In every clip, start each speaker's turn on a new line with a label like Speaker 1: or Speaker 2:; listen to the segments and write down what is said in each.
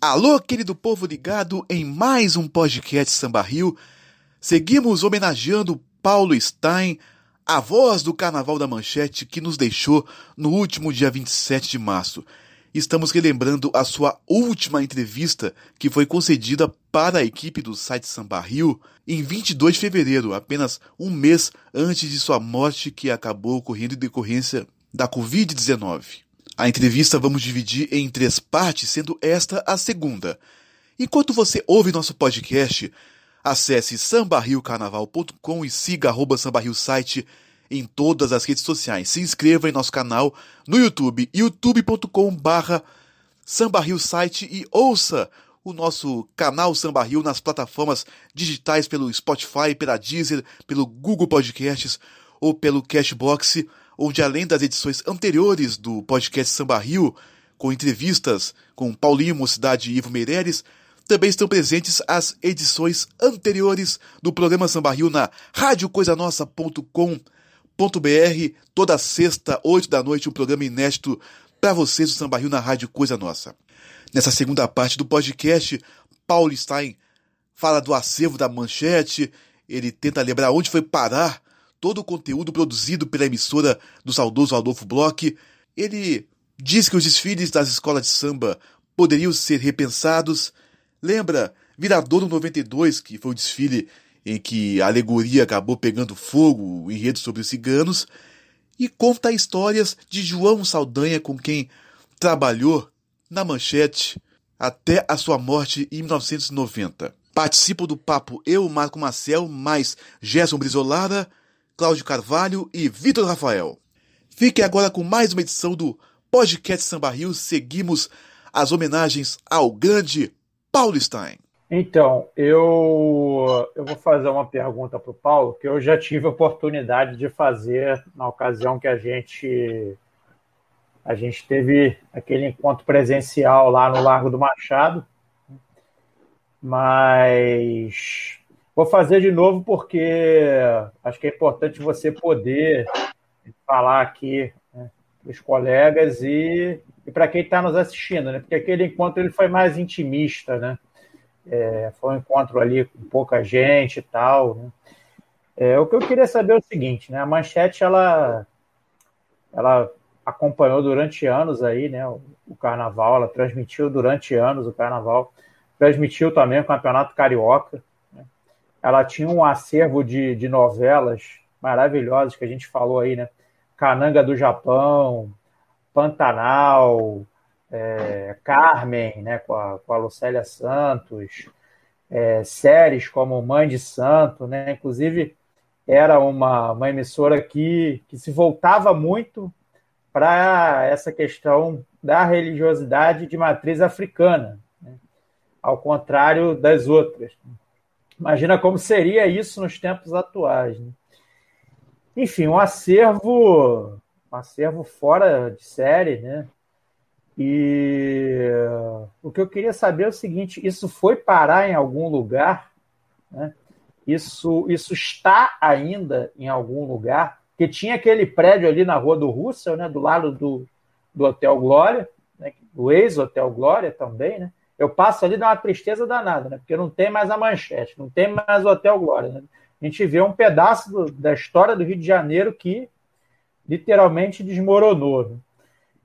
Speaker 1: Alô, querido povo ligado em mais um podcast Samba Rio. Seguimos homenageando Paulo Stein, a voz do Carnaval da Manchete que nos deixou no último dia 27 de março. Estamos relembrando a sua última entrevista que foi concedida para a equipe do site Samba Rio em 22 de fevereiro, apenas um mês antes de sua morte que acabou ocorrendo em decorrência da Covid-19. A entrevista vamos dividir em três partes, sendo esta a segunda. Enquanto você ouve nosso podcast, acesse sambarriocarnaval.com e siga arroba sambarrio site em todas as redes sociais. Se inscreva em nosso canal no YouTube, youtube.com barra site e ouça o nosso canal Samba Rio nas plataformas digitais pelo Spotify, pela Deezer, pelo Google Podcasts ou pelo Cashbox onde além das edições anteriores do podcast Samba Rio, com entrevistas com Paulinho Mocidade e Ivo Meireles, também estão presentes as edições anteriores do programa Samba Rio na radiocoisanossa.com.br. Toda sexta, oito da noite, um programa inédito para vocês do Samba Rio na Rádio Coisa Nossa. Nessa segunda parte do podcast, Paulo Stein fala do acervo da manchete, ele tenta lembrar onde foi parar todo o conteúdo produzido pela emissora do saudoso Adolfo Bloch. Ele diz que os desfiles das escolas de samba poderiam ser repensados. Lembra Viradouro 92, que foi o desfile em que a alegoria acabou pegando fogo, o enredo sobre os ciganos, e conta histórias de João Saldanha, com quem trabalhou na manchete até a sua morte em 1990. Participo do papo eu, Marco Marcel, mais Gerson Brizolara, Cláudio Carvalho e Vitor Rafael. Fique agora com mais uma edição do Podcast Samba Rio. Seguimos as homenagens ao grande Paulo Stein.
Speaker 2: Então, eu, eu vou fazer uma pergunta para o Paulo, que eu já tive a oportunidade de fazer na ocasião que a gente a gente teve aquele encontro presencial lá no Largo do Machado, mas Vou fazer de novo porque acho que é importante você poder falar aqui né, para os colegas e, e para quem está nos assistindo, né? Porque aquele encontro ele foi mais intimista, né? É, foi um encontro ali com pouca gente e tal. Né? É, o que eu queria saber é o seguinte, né? A Manchete ela, ela acompanhou durante anos aí, né? O, o Carnaval, ela transmitiu durante anos o Carnaval, transmitiu também o Campeonato Carioca ela tinha um acervo de, de novelas maravilhosas que a gente falou aí, né? Cananga do Japão, Pantanal, é, Carmen, né, com a, com a Lucélia Santos, é, séries como Mãe de Santo, né? Inclusive, era uma, uma emissora que, que se voltava muito para essa questão da religiosidade de matriz africana, né? ao contrário das outras. Imagina como seria isso nos tempos atuais. Né? Enfim, um acervo, um acervo fora de série, né? E o que eu queria saber é o seguinte: isso foi parar em algum lugar? Né? Isso, isso está ainda em algum lugar? Que tinha aquele prédio ali na Rua do Russell, né? Do lado do, do Hotel Glória, né? do ex-Hotel Glória também, né? Eu passo ali dá uma tristeza danada, né? Porque não tem mais a manchete, não tem mais o Hotel Glória. Né? A gente vê um pedaço do, da história do Rio de Janeiro que literalmente desmoronou. Né?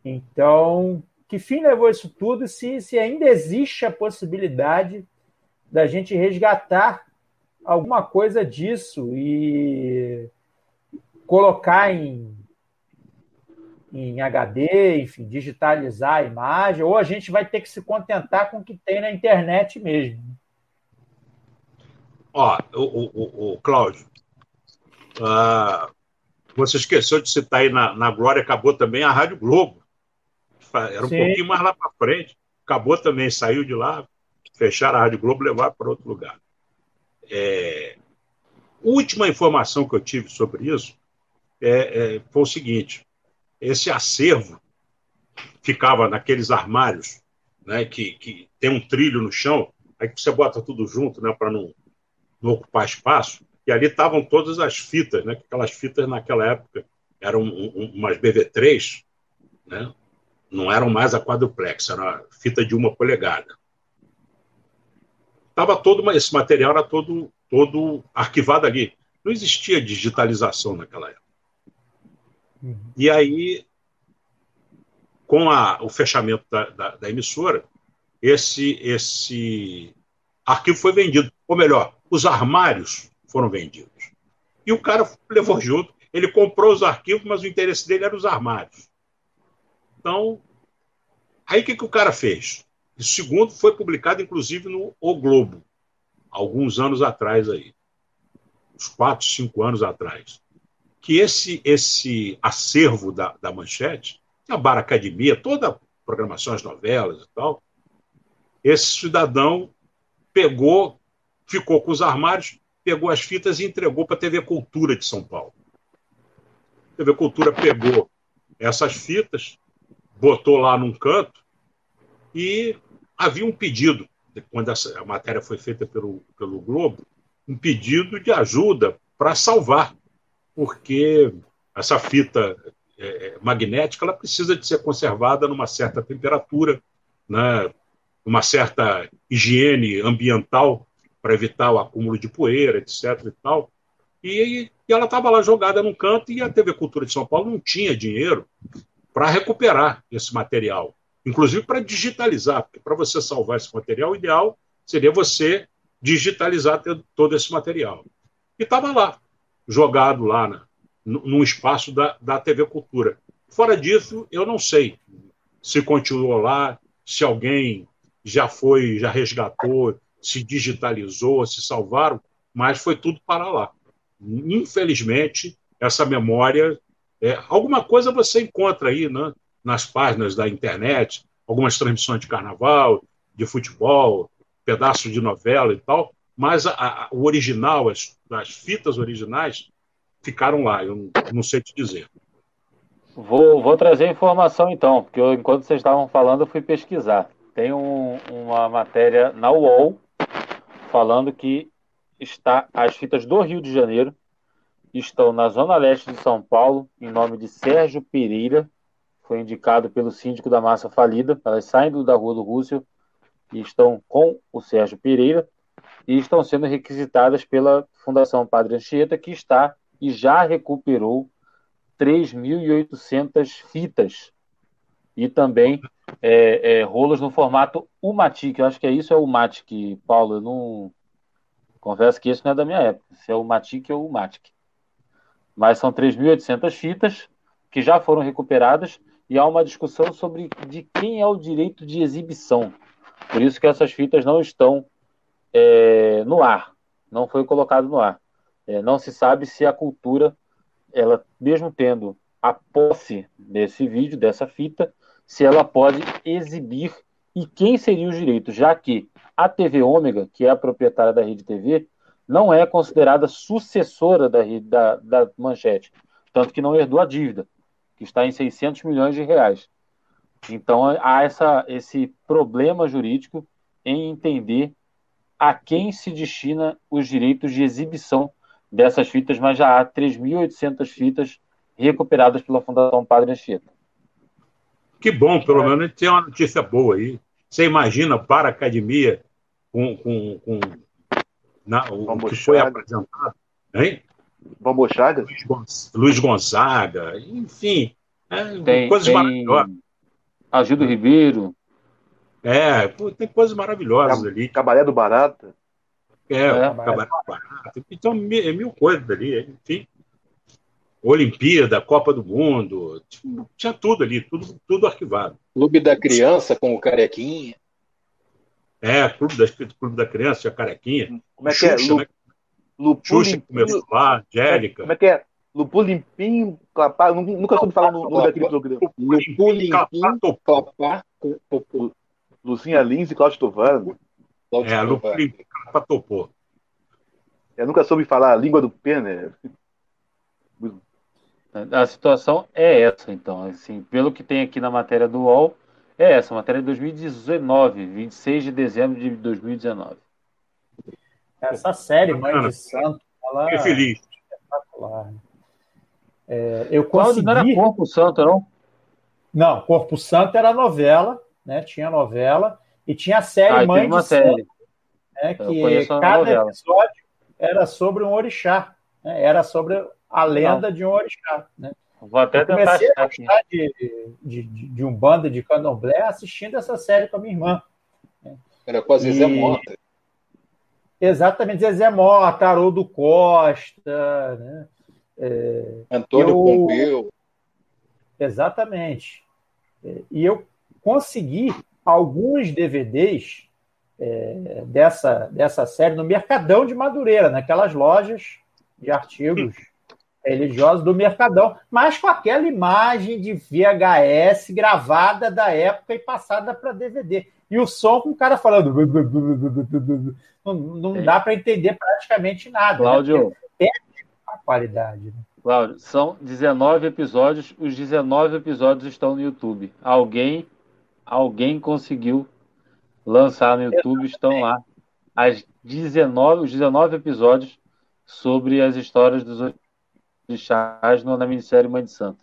Speaker 2: Então, que fim levou isso tudo? Se, se ainda existe a possibilidade da gente resgatar alguma coisa disso e colocar em em HD, enfim, digitalizar a imagem, ou a gente vai ter que se contentar com o que tem na internet mesmo.
Speaker 3: Ó, o, o, o Cláudio, uh, você esqueceu de citar aí na, na Glória, acabou também a Rádio Globo. Era um Sim. pouquinho mais lá para frente. Acabou também, saiu de lá, fecharam a Rádio Globo e levaram para outro lugar. É, última informação que eu tive sobre isso é, é, foi o seguinte: esse acervo ficava naqueles armários, né, que, que tem um trilho no chão, aí você bota tudo junto, né, para não, não ocupar espaço, e ali estavam todas as fitas, né, aquelas fitas naquela época eram um, um, umas BV3, né, não eram mais a quadruplex, era fita de uma polegada. tava todo esse material era todo todo arquivado ali. Não existia digitalização naquela época. Uhum. E aí, com a, o fechamento da, da, da emissora, esse esse arquivo foi vendido, ou melhor, os armários foram vendidos. E o cara levou junto, ele comprou os arquivos, mas o interesse dele era os armários. Então, aí o que, que o cara fez? O segundo foi publicado, inclusive, no O Globo, alguns anos atrás aí, uns quatro, cinco anos atrás, que esse esse acervo da, da Manchete, a Bar Academia, toda a programação, as novelas e tal, esse cidadão pegou, ficou com os armários, pegou as fitas e entregou para a TV Cultura de São Paulo. A TV Cultura pegou essas fitas, botou lá num canto e havia um pedido, quando a matéria foi feita pelo, pelo Globo, um pedido de ajuda para salvar, porque essa fita é, é, magnética ela precisa de ser conservada numa certa temperatura, né, uma certa higiene ambiental para evitar o acúmulo de poeira, etc. E, tal. e, e ela estava lá jogada num canto e a TV Cultura de São Paulo não tinha dinheiro para recuperar esse material, inclusive para digitalizar, porque para você salvar esse material, o ideal seria você digitalizar todo esse material. E estava lá, jogado lá na, num espaço da, da TV Cultura. Fora disso, eu não sei se continuou lá, se alguém já foi, já resgatou, se digitalizou, se salvaram, mas foi tudo para lá. Infelizmente, essa memória, é, alguma coisa você encontra aí né, nas páginas da internet, algumas transmissões de carnaval, de futebol, pedaços de novela e tal, mas a, a, o original, as, as fitas originais, ficaram lá, eu não, não sei te dizer.
Speaker 4: Vou, vou trazer informação então, porque eu, enquanto vocês estavam falando, eu fui pesquisar. Tem um, uma matéria na UOL falando que está as fitas do Rio de Janeiro estão na zona leste de São Paulo, em nome de Sérgio Pereira, foi indicado pelo síndico da massa falida. Elas saem da Rua do Rússio e estão com o Sérgio Pereira e estão sendo requisitadas pela Fundação Padre Anchieta, que está e já recuperou 3.800 fitas e também é, é, rolos no formato UMATIC. Eu acho que é isso, é o UMATIC, Paulo. Eu não. Confesso que isso não é da minha época. Se é o UMATIC ou o UMATIC. Mas são 3.800 fitas que já foram recuperadas e há uma discussão sobre de quem é o direito de exibição. Por isso que essas fitas não estão é, no ar, não foi colocado no ar. É, não se sabe se a cultura, ela mesmo tendo a posse desse vídeo, dessa fita, se ela pode exibir e quem seria os direitos, já que a TV Ômega, que é a proprietária da Rede TV, não é considerada sucessora da, da, da Manchete, tanto que não herdou a dívida, que está em 600 milhões de reais. Então há essa, esse problema jurídico em entender a quem se destina os direitos de exibição dessas fitas, mas já há 3.800 fitas recuperadas pela Fundação Padre Anchieta.
Speaker 3: Que bom, pelo é. menos tem uma notícia boa aí. Você imagina para a academia com, com, com na, o que foi apresentado, hein?
Speaker 2: Bambo Chagas?
Speaker 3: Luiz Gonzaga, enfim, é, tem, coisas tem maravilhosas.
Speaker 4: Agildo Ribeiro.
Speaker 3: É, pô, tem coisas maravilhosas Cab ali.
Speaker 2: Cabaré do Barata.
Speaker 3: É, é Cabaré do Barata. Então, mil, mil coisas ali, enfim. Olimpíada, Copa do Mundo, tinha tudo ali, tudo, tudo arquivado.
Speaker 2: Clube da Criança com o Carequinha.
Speaker 3: É, Clube da, Clube da Criança, tinha Carequinha.
Speaker 2: Como é que é? Xuxa, é?
Speaker 3: Lu, né? Xuxa começou lá, Angélica.
Speaker 2: Como é que é? Lupu Limpim, Clapar, nunca soube falar no nome daquele programa. Lupu Limpim, Clapar, Lucinha Lins e Cláudio Tovano.
Speaker 3: É, Lupu Limpim, Clapar, Topô.
Speaker 2: Eu nunca soube falar a língua do pênis.
Speaker 4: A situação é essa, então. Assim, pelo que tem aqui na matéria do UOL, é essa, matéria de 2019, 26 de dezembro de 2019.
Speaker 2: Essa série, Mãe de Santo, ela
Speaker 3: é feliz.
Speaker 2: espetacular. É, eu consegui...
Speaker 4: Não era Corpo Santo, não?
Speaker 2: Não, Corpo Santo era novela, né? Tinha novela e tinha a série ah, Mãe de série. Santo. né, que cada episódio era sobre um orixá, né, era sobre a lenda Não. de um orixá. Né?
Speaker 4: Vou até eu comecei a
Speaker 2: gostar de, de, de, de um bando de candomblé assistindo essa série com a minha irmã.
Speaker 5: Era com a Zezé e... Mota.
Speaker 2: Exatamente, Zezé Mota, Haroldo Costa, né? É,
Speaker 5: Antônio eu... Pompeu.
Speaker 2: Exatamente. E eu consegui alguns DVDs é, dessa, dessa série no Mercadão de Madureira, naquelas lojas de artigos religiosos do Mercadão, mas com aquela imagem de VHS gravada da época e passada para DVD. E o som com o cara falando. Não, não dá para entender praticamente nada. Né?
Speaker 4: Cláudio. Né?
Speaker 2: É a qualidade. Né?
Speaker 4: Cláudio, são 19 episódios, os 19 episódios estão no YouTube. Alguém, alguém conseguiu lançar no YouTube, estão lá. As 19, os 19 episódios sobre as histórias dos orixás na minissérie Mãe de Santo.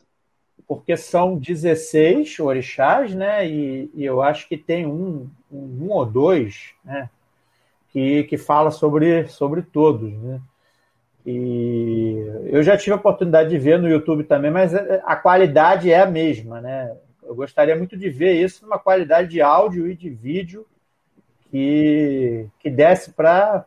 Speaker 2: Porque são 16 orixás, né? E, e eu acho que tem um, um, um, ou dois, né? Que, que fala sobre, sobre todos, né? E eu já tive a oportunidade de ver no YouTube também, mas a qualidade é a mesma, né? Eu gostaria muito de ver isso numa qualidade de áudio e de vídeo que, que desse para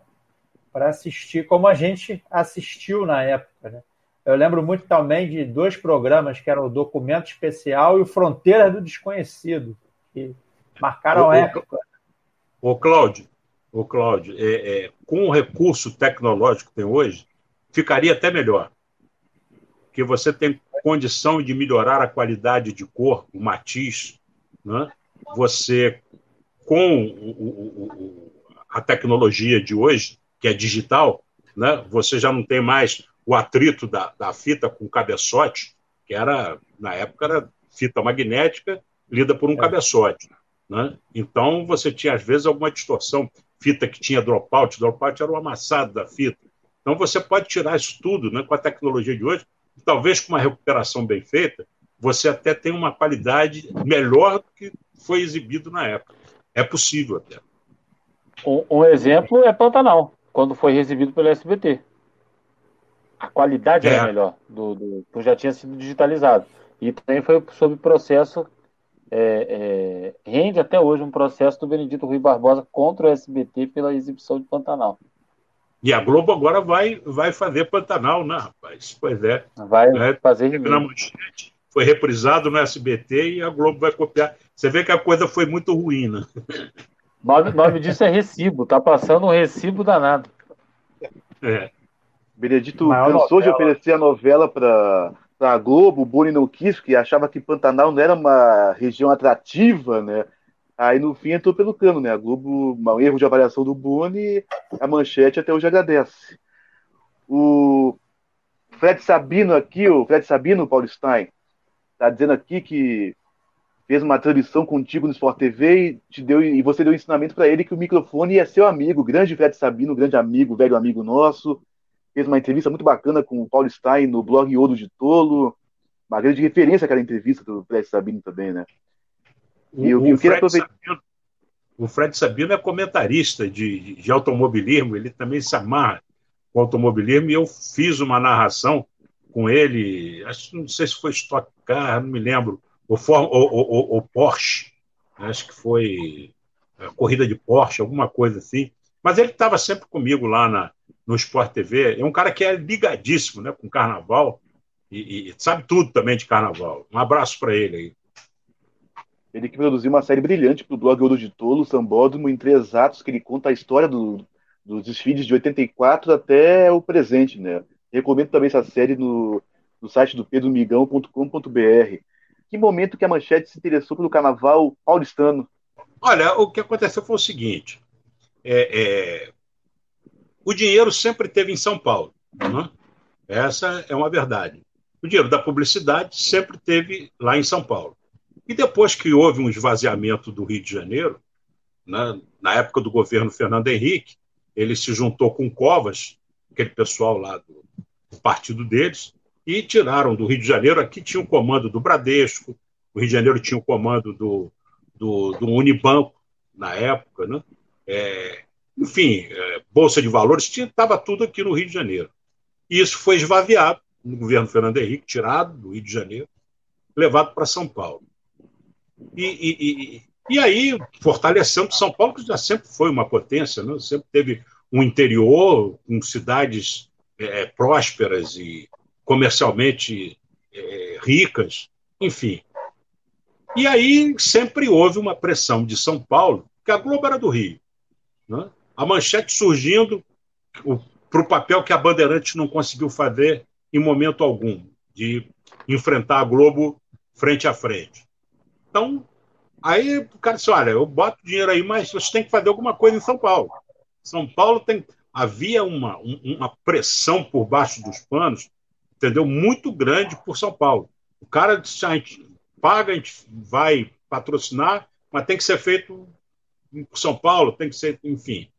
Speaker 2: assistir como a gente assistiu na época, né? Eu lembro muito também de dois programas que eram o Documento Especial e o Fronteira do Desconhecido, que marcaram a época.
Speaker 3: Ô, Cláudio, ô, Cláudio é, é, com o recurso tecnológico que tem hoje, ficaria até melhor. Porque você tem condição de melhorar a qualidade de cor, o matiz. Né? Você, com o, o, o, a tecnologia de hoje, que é digital, né? você já não tem mais o atrito da, da fita com cabeçote, que era, na época, era fita magnética lida por um é. cabeçote. Né? Então, você tinha, às vezes, alguma distorção. Fita que tinha dropout, dropout era o amassado da fita. Então você pode tirar isso tudo né, com a tecnologia de hoje, talvez com uma recuperação bem feita, você até tem uma qualidade melhor do que foi exibido na época. É possível até.
Speaker 4: Um, um exemplo é Pantanal, quando foi exibido pelo SBT. A qualidade é. era melhor, do, do, já tinha sido digitalizado. E também foi sob processo, é, é, rende até hoje um processo do Benedito Rui Barbosa contra o SBT pela exibição de Pantanal.
Speaker 3: E a Globo agora vai, vai fazer Pantanal, né, rapaz? Pois é.
Speaker 4: Vai é, fazer na
Speaker 3: manchete. Foi reprisado no SBT e a Globo vai copiar. Você vê que a coisa foi muito ruim, né?
Speaker 4: O nome, nome disso é recibo. Tá passando um recibo danado.
Speaker 5: É. Benedito cansou de oferecer a novela para a Globo, o Boni não quis, que achava que Pantanal não era uma região atrativa, né? Aí no fim entrou pelo cano, né? A Globo, um erro de avaliação do Boni, a manchete até hoje agradece. O Fred Sabino aqui, o Fred Sabino, Paulo Stein, tá dizendo aqui que fez uma transmissão contigo no Sport TV e, te deu, e você deu um ensinamento para ele que o microfone é seu amigo, grande Fred Sabino, grande amigo, velho amigo nosso. Fez uma entrevista muito bacana com o Paulo Stein no blog Ouro de Tolo. Uma grande referência aquela entrevista do Fred Sabino também, né?
Speaker 3: O, eu, eu o, Fred aproveitar... Sabino, o Fred Sabino é comentarista de, de automobilismo, ele também se amarra com automobilismo, e eu fiz uma narração com ele, acho, não sei se foi Stock Car, não me lembro, o, o, o, o Porsche, acho que foi a corrida de Porsche, alguma coisa assim. Mas ele estava sempre comigo lá na, no Sport TV. É um cara que é ligadíssimo né, com carnaval e, e sabe tudo também de carnaval. Um abraço para ele aí.
Speaker 5: Ele que produziu uma série brilhante para o blog Ouro de Tolo, Sambódromo, em três atos, que ele conta a história do, dos desfiles de 84 até o presente, né? Recomendo também essa série no, no site do pedromigão.com.br. Que momento que a Manchete se interessou pelo carnaval paulistano?
Speaker 3: Olha, o que aconteceu foi o seguinte: é, é, o dinheiro sempre teve em São Paulo. Né? Essa é uma verdade. O dinheiro da publicidade sempre teve lá em São Paulo. E depois que houve um esvaziamento do Rio de Janeiro, né, na época do governo Fernando Henrique, ele se juntou com Covas, aquele pessoal lá do, do partido deles, e tiraram do Rio de Janeiro. Aqui tinha o comando do Bradesco, o Rio de Janeiro tinha o comando do, do, do Unibanco, na época, né? É, enfim, é, Bolsa de Valores, estava tudo aqui no Rio de Janeiro. E isso foi esvaziado no governo Fernando Henrique, tirado do Rio de Janeiro, levado para São Paulo. E, e, e, e, aí, fortalecendo São Paulo, que já sempre foi uma potência, né? sempre teve um interior com cidades é, prósperas e comercialmente é, ricas, enfim. E aí sempre houve uma pressão de São Paulo, que a Globo era do Rio. Né? A manchete surgindo para o papel que a Bandeirante não conseguiu fazer em momento algum, de enfrentar a Globo frente a frente. Então, aí o cara disse: olha, eu boto dinheiro aí, mas você tem que fazer alguma coisa em São Paulo. São Paulo tem. Havia uma, uma pressão por baixo dos panos, entendeu? Muito grande por São Paulo. O cara disse: a gente paga, a gente vai patrocinar, mas tem que ser feito em São Paulo, tem que ser, enfim.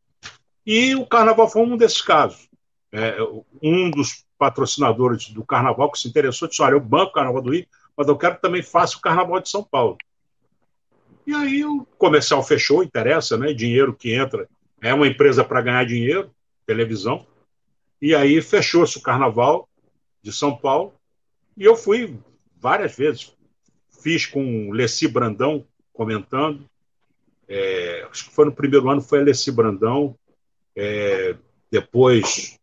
Speaker 3: E o Carnaval foi um desses casos. É, um dos patrocinadores do Carnaval que se interessou disse: olha, eu banco o Carnaval do Rio, mas eu quero que também faça o Carnaval de São Paulo. E aí o comercial fechou, interessa, né? Dinheiro que entra é uma empresa para ganhar dinheiro, televisão. E aí fechou-se o Carnaval de São Paulo. E eu fui várias vezes. Fiz com o Leci Brandão comentando. É, acho que foi no primeiro ano, foi a Leci Brandão. É, depois,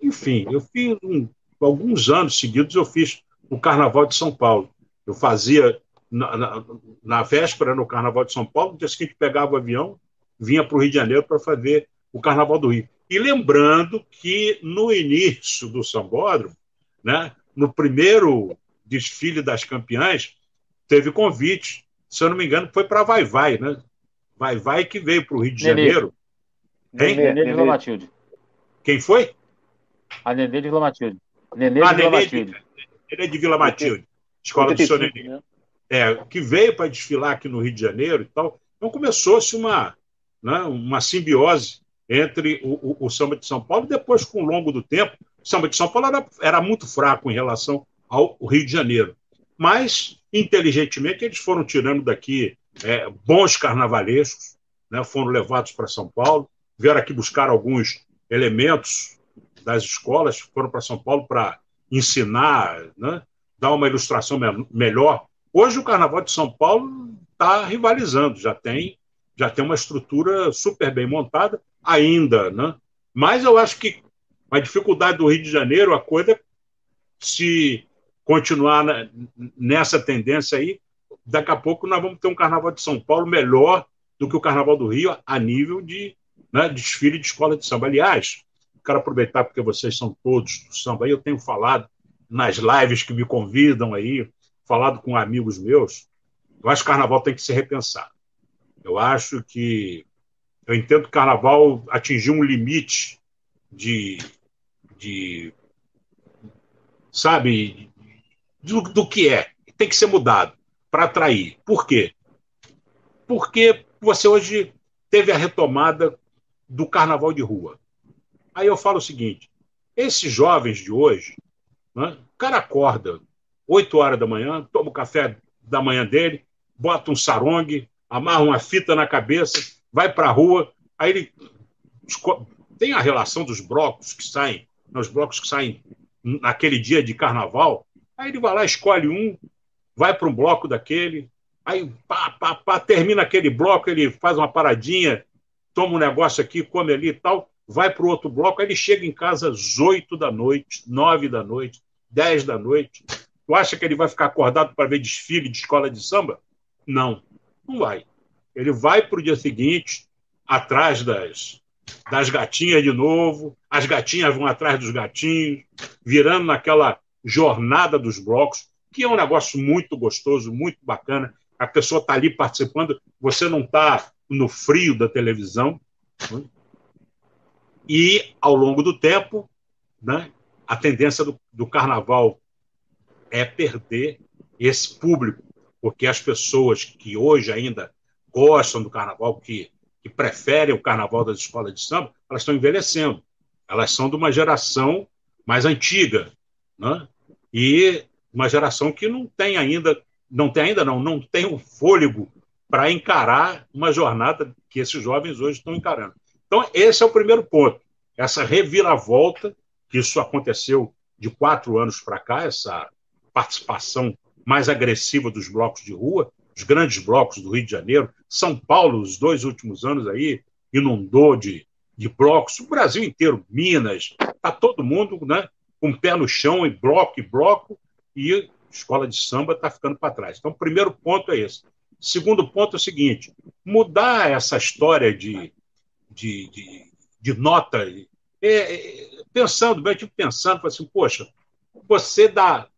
Speaker 3: enfim, eu fiz um, alguns anos seguidos, eu fiz o Carnaval de São Paulo. Eu fazia na, na, na véspera no Carnaval de São Paulo, no dia seguinte pegava o avião, vinha para o Rio de Janeiro para fazer o Carnaval do Rio. E lembrando que no início do Sambódromo, né, no primeiro desfile das campeãs, teve convite, se eu não me engano, foi para Vai Vai, né? Vai Vai que veio para o Rio de Nenê. Janeiro.
Speaker 4: Hein? Nenê de Vila Matilde.
Speaker 3: Quem foi?
Speaker 4: A Nenê de Vila Matilde. Nenê de ah, Vila Nenê Matilde.
Speaker 3: De, Nenê de Vila Matilde. Escola do Senhor Nenê. Né? É, que veio para desfilar aqui no Rio de Janeiro e tal. Então começou-se uma, né, uma simbiose entre o, o, o, samba de São Paulo e depois, com o longo do tempo, o samba de São Paulo era, era muito fraco em relação ao Rio de Janeiro. Mas, inteligentemente, eles foram tirando daqui é, bons carnavalescos, né, foram levados para São Paulo, vieram aqui buscar alguns elementos das escolas, foram para São Paulo para ensinar, né, dar uma ilustração me melhor. Hoje o Carnaval de São Paulo está rivalizando, já tem já tem uma estrutura super bem montada ainda, né? Mas eu acho que a dificuldade do Rio de Janeiro, a coisa, se continuar nessa tendência aí, daqui a pouco nós vamos ter um Carnaval de São Paulo melhor do que o Carnaval do Rio a nível de né, desfile de escola de samba. Aliás, quero aproveitar porque vocês são todos do samba. Eu tenho falado nas lives que me convidam aí, falado com amigos meus. Eu acho que Carnaval tem que ser repensado. Eu acho que. Eu entendo que carnaval atingiu um limite de. de sabe? Do, do que é. Tem que ser mudado para atrair. Por quê? Porque você hoje teve a retomada do carnaval de rua. Aí eu falo o seguinte: esses jovens de hoje, né, o cara acorda 8 horas da manhã, toma o café da manhã dele, bota um sarongue, amarra uma fita na cabeça, vai para a rua, aí ele tem a relação dos blocos que saem, nos blocos que saem naquele dia de carnaval, aí ele vai lá, escolhe um, vai para um bloco daquele, aí pá, pá, pá, termina aquele bloco, ele faz uma paradinha, toma um negócio aqui, come ali e tal, vai para o outro bloco, ele chega em casa às oito da noite, nove da noite, dez da noite. Tu acha que ele vai ficar acordado para ver desfile de escola de samba? Não. Não vai. Ele vai para o dia seguinte, atrás das, das gatinhas de novo, as gatinhas vão atrás dos gatinhos, virando naquela jornada dos blocos, que é um negócio muito gostoso, muito bacana. A pessoa está ali participando, você não está no frio da televisão. E, ao longo do tempo, né, a tendência do, do carnaval é perder esse público porque as pessoas que hoje ainda gostam do carnaval, que, que preferem o carnaval das escolas de samba, elas estão envelhecendo. Elas são de uma geração mais antiga, né? e uma geração que não tem ainda, não tem ainda não, não tem o fôlego para encarar uma jornada que esses jovens hoje estão encarando. Então, esse é o primeiro ponto. Essa reviravolta, que isso aconteceu de quatro anos para cá, essa participação mais agressiva dos blocos de rua, os grandes blocos do Rio de Janeiro. São Paulo, os dois últimos anos aí, inundou de, de blocos. O Brasil inteiro, Minas, está todo mundo né, com o pé no chão, em bloco e bloco, e escola de samba está ficando para trás. Então, o primeiro ponto é esse. Segundo ponto é o seguinte: mudar essa história de, de, de, de nota. É, pensando, bem, tipo pensando, assim, poxa, você dá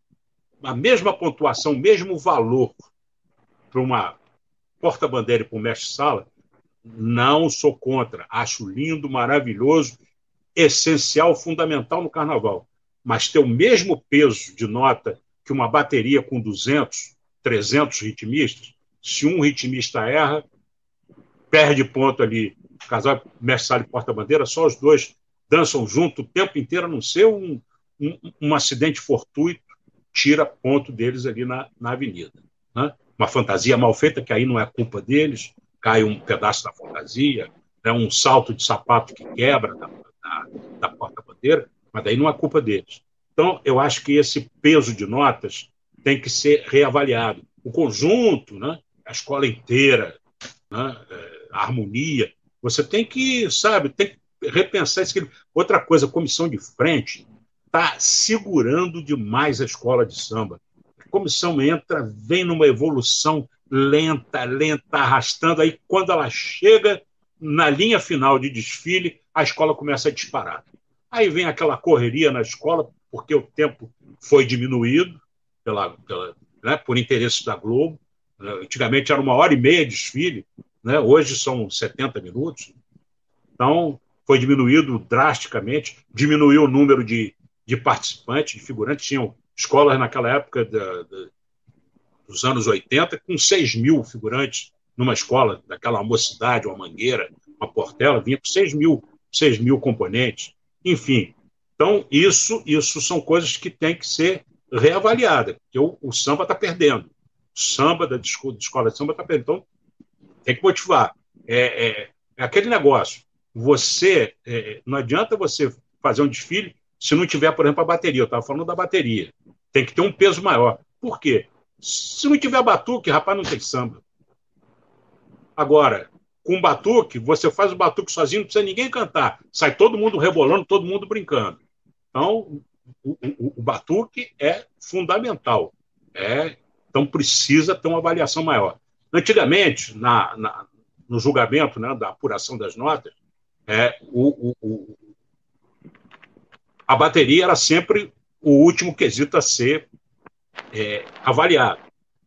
Speaker 3: a mesma pontuação, o mesmo valor para uma porta-bandeira e para um mestre-sala, não sou contra. Acho lindo, maravilhoso, essencial, fundamental no carnaval. Mas ter o mesmo peso de nota que uma bateria com 200, 300 ritmistas, se um ritmista erra, perde ponto ali. Casal mestre-sala e porta-bandeira, só os dois dançam junto o tempo inteiro, a não ser um, um, um acidente fortuito, tira ponto deles ali na, na avenida. Né? Uma fantasia mal feita, que aí não é culpa deles, cai um pedaço da fantasia, né? um salto de sapato que quebra da, da, da porta-bandeira, mas daí não é culpa deles. Então, eu acho que esse peso de notas tem que ser reavaliado. O conjunto, né? a escola inteira, né? É, a harmonia, você tem que, sabe, tem que repensar isso. Outra coisa, a comissão de frente está segurando demais a escola de samba. A comissão entra, vem numa evolução lenta, lenta, arrastando. Aí, quando ela chega na linha final de desfile, a escola começa a disparar. Aí vem aquela correria na escola, porque o tempo foi diminuído pela, pela né, por interesses da Globo. Antigamente era uma hora e meia de desfile, né, hoje são 70 minutos. Então, foi diminuído drasticamente, diminuiu o número de, de participantes, de figurantes. Tinham escolas naquela época da, da, dos anos 80 com 6 mil figurantes numa escola, daquela mocidade, uma mangueira, uma portela, vinha com 6 mil, 6 mil componentes. Enfim, então isso, isso são coisas que têm que ser reavaliadas, porque o, o samba está perdendo. O samba da, escola de samba está perdendo. Então, tem que motivar. É, é, é aquele negócio você é, não adianta você fazer um desfile se não tiver, por exemplo, a bateria. Eu estava falando da bateria. Tem que ter um peso maior. Por quê? Se não tiver batuque, rapaz, não tem samba. Agora, com batuque, você faz o batuque sozinho, não precisa ninguém cantar. Sai todo mundo rebolando, todo mundo brincando. Então, o, o, o batuque é fundamental. É, então, precisa ter uma avaliação maior. Antigamente, na, na, no julgamento né, da apuração das notas, é, o, o, o, a bateria era sempre o último quesito a ser é, avaliado.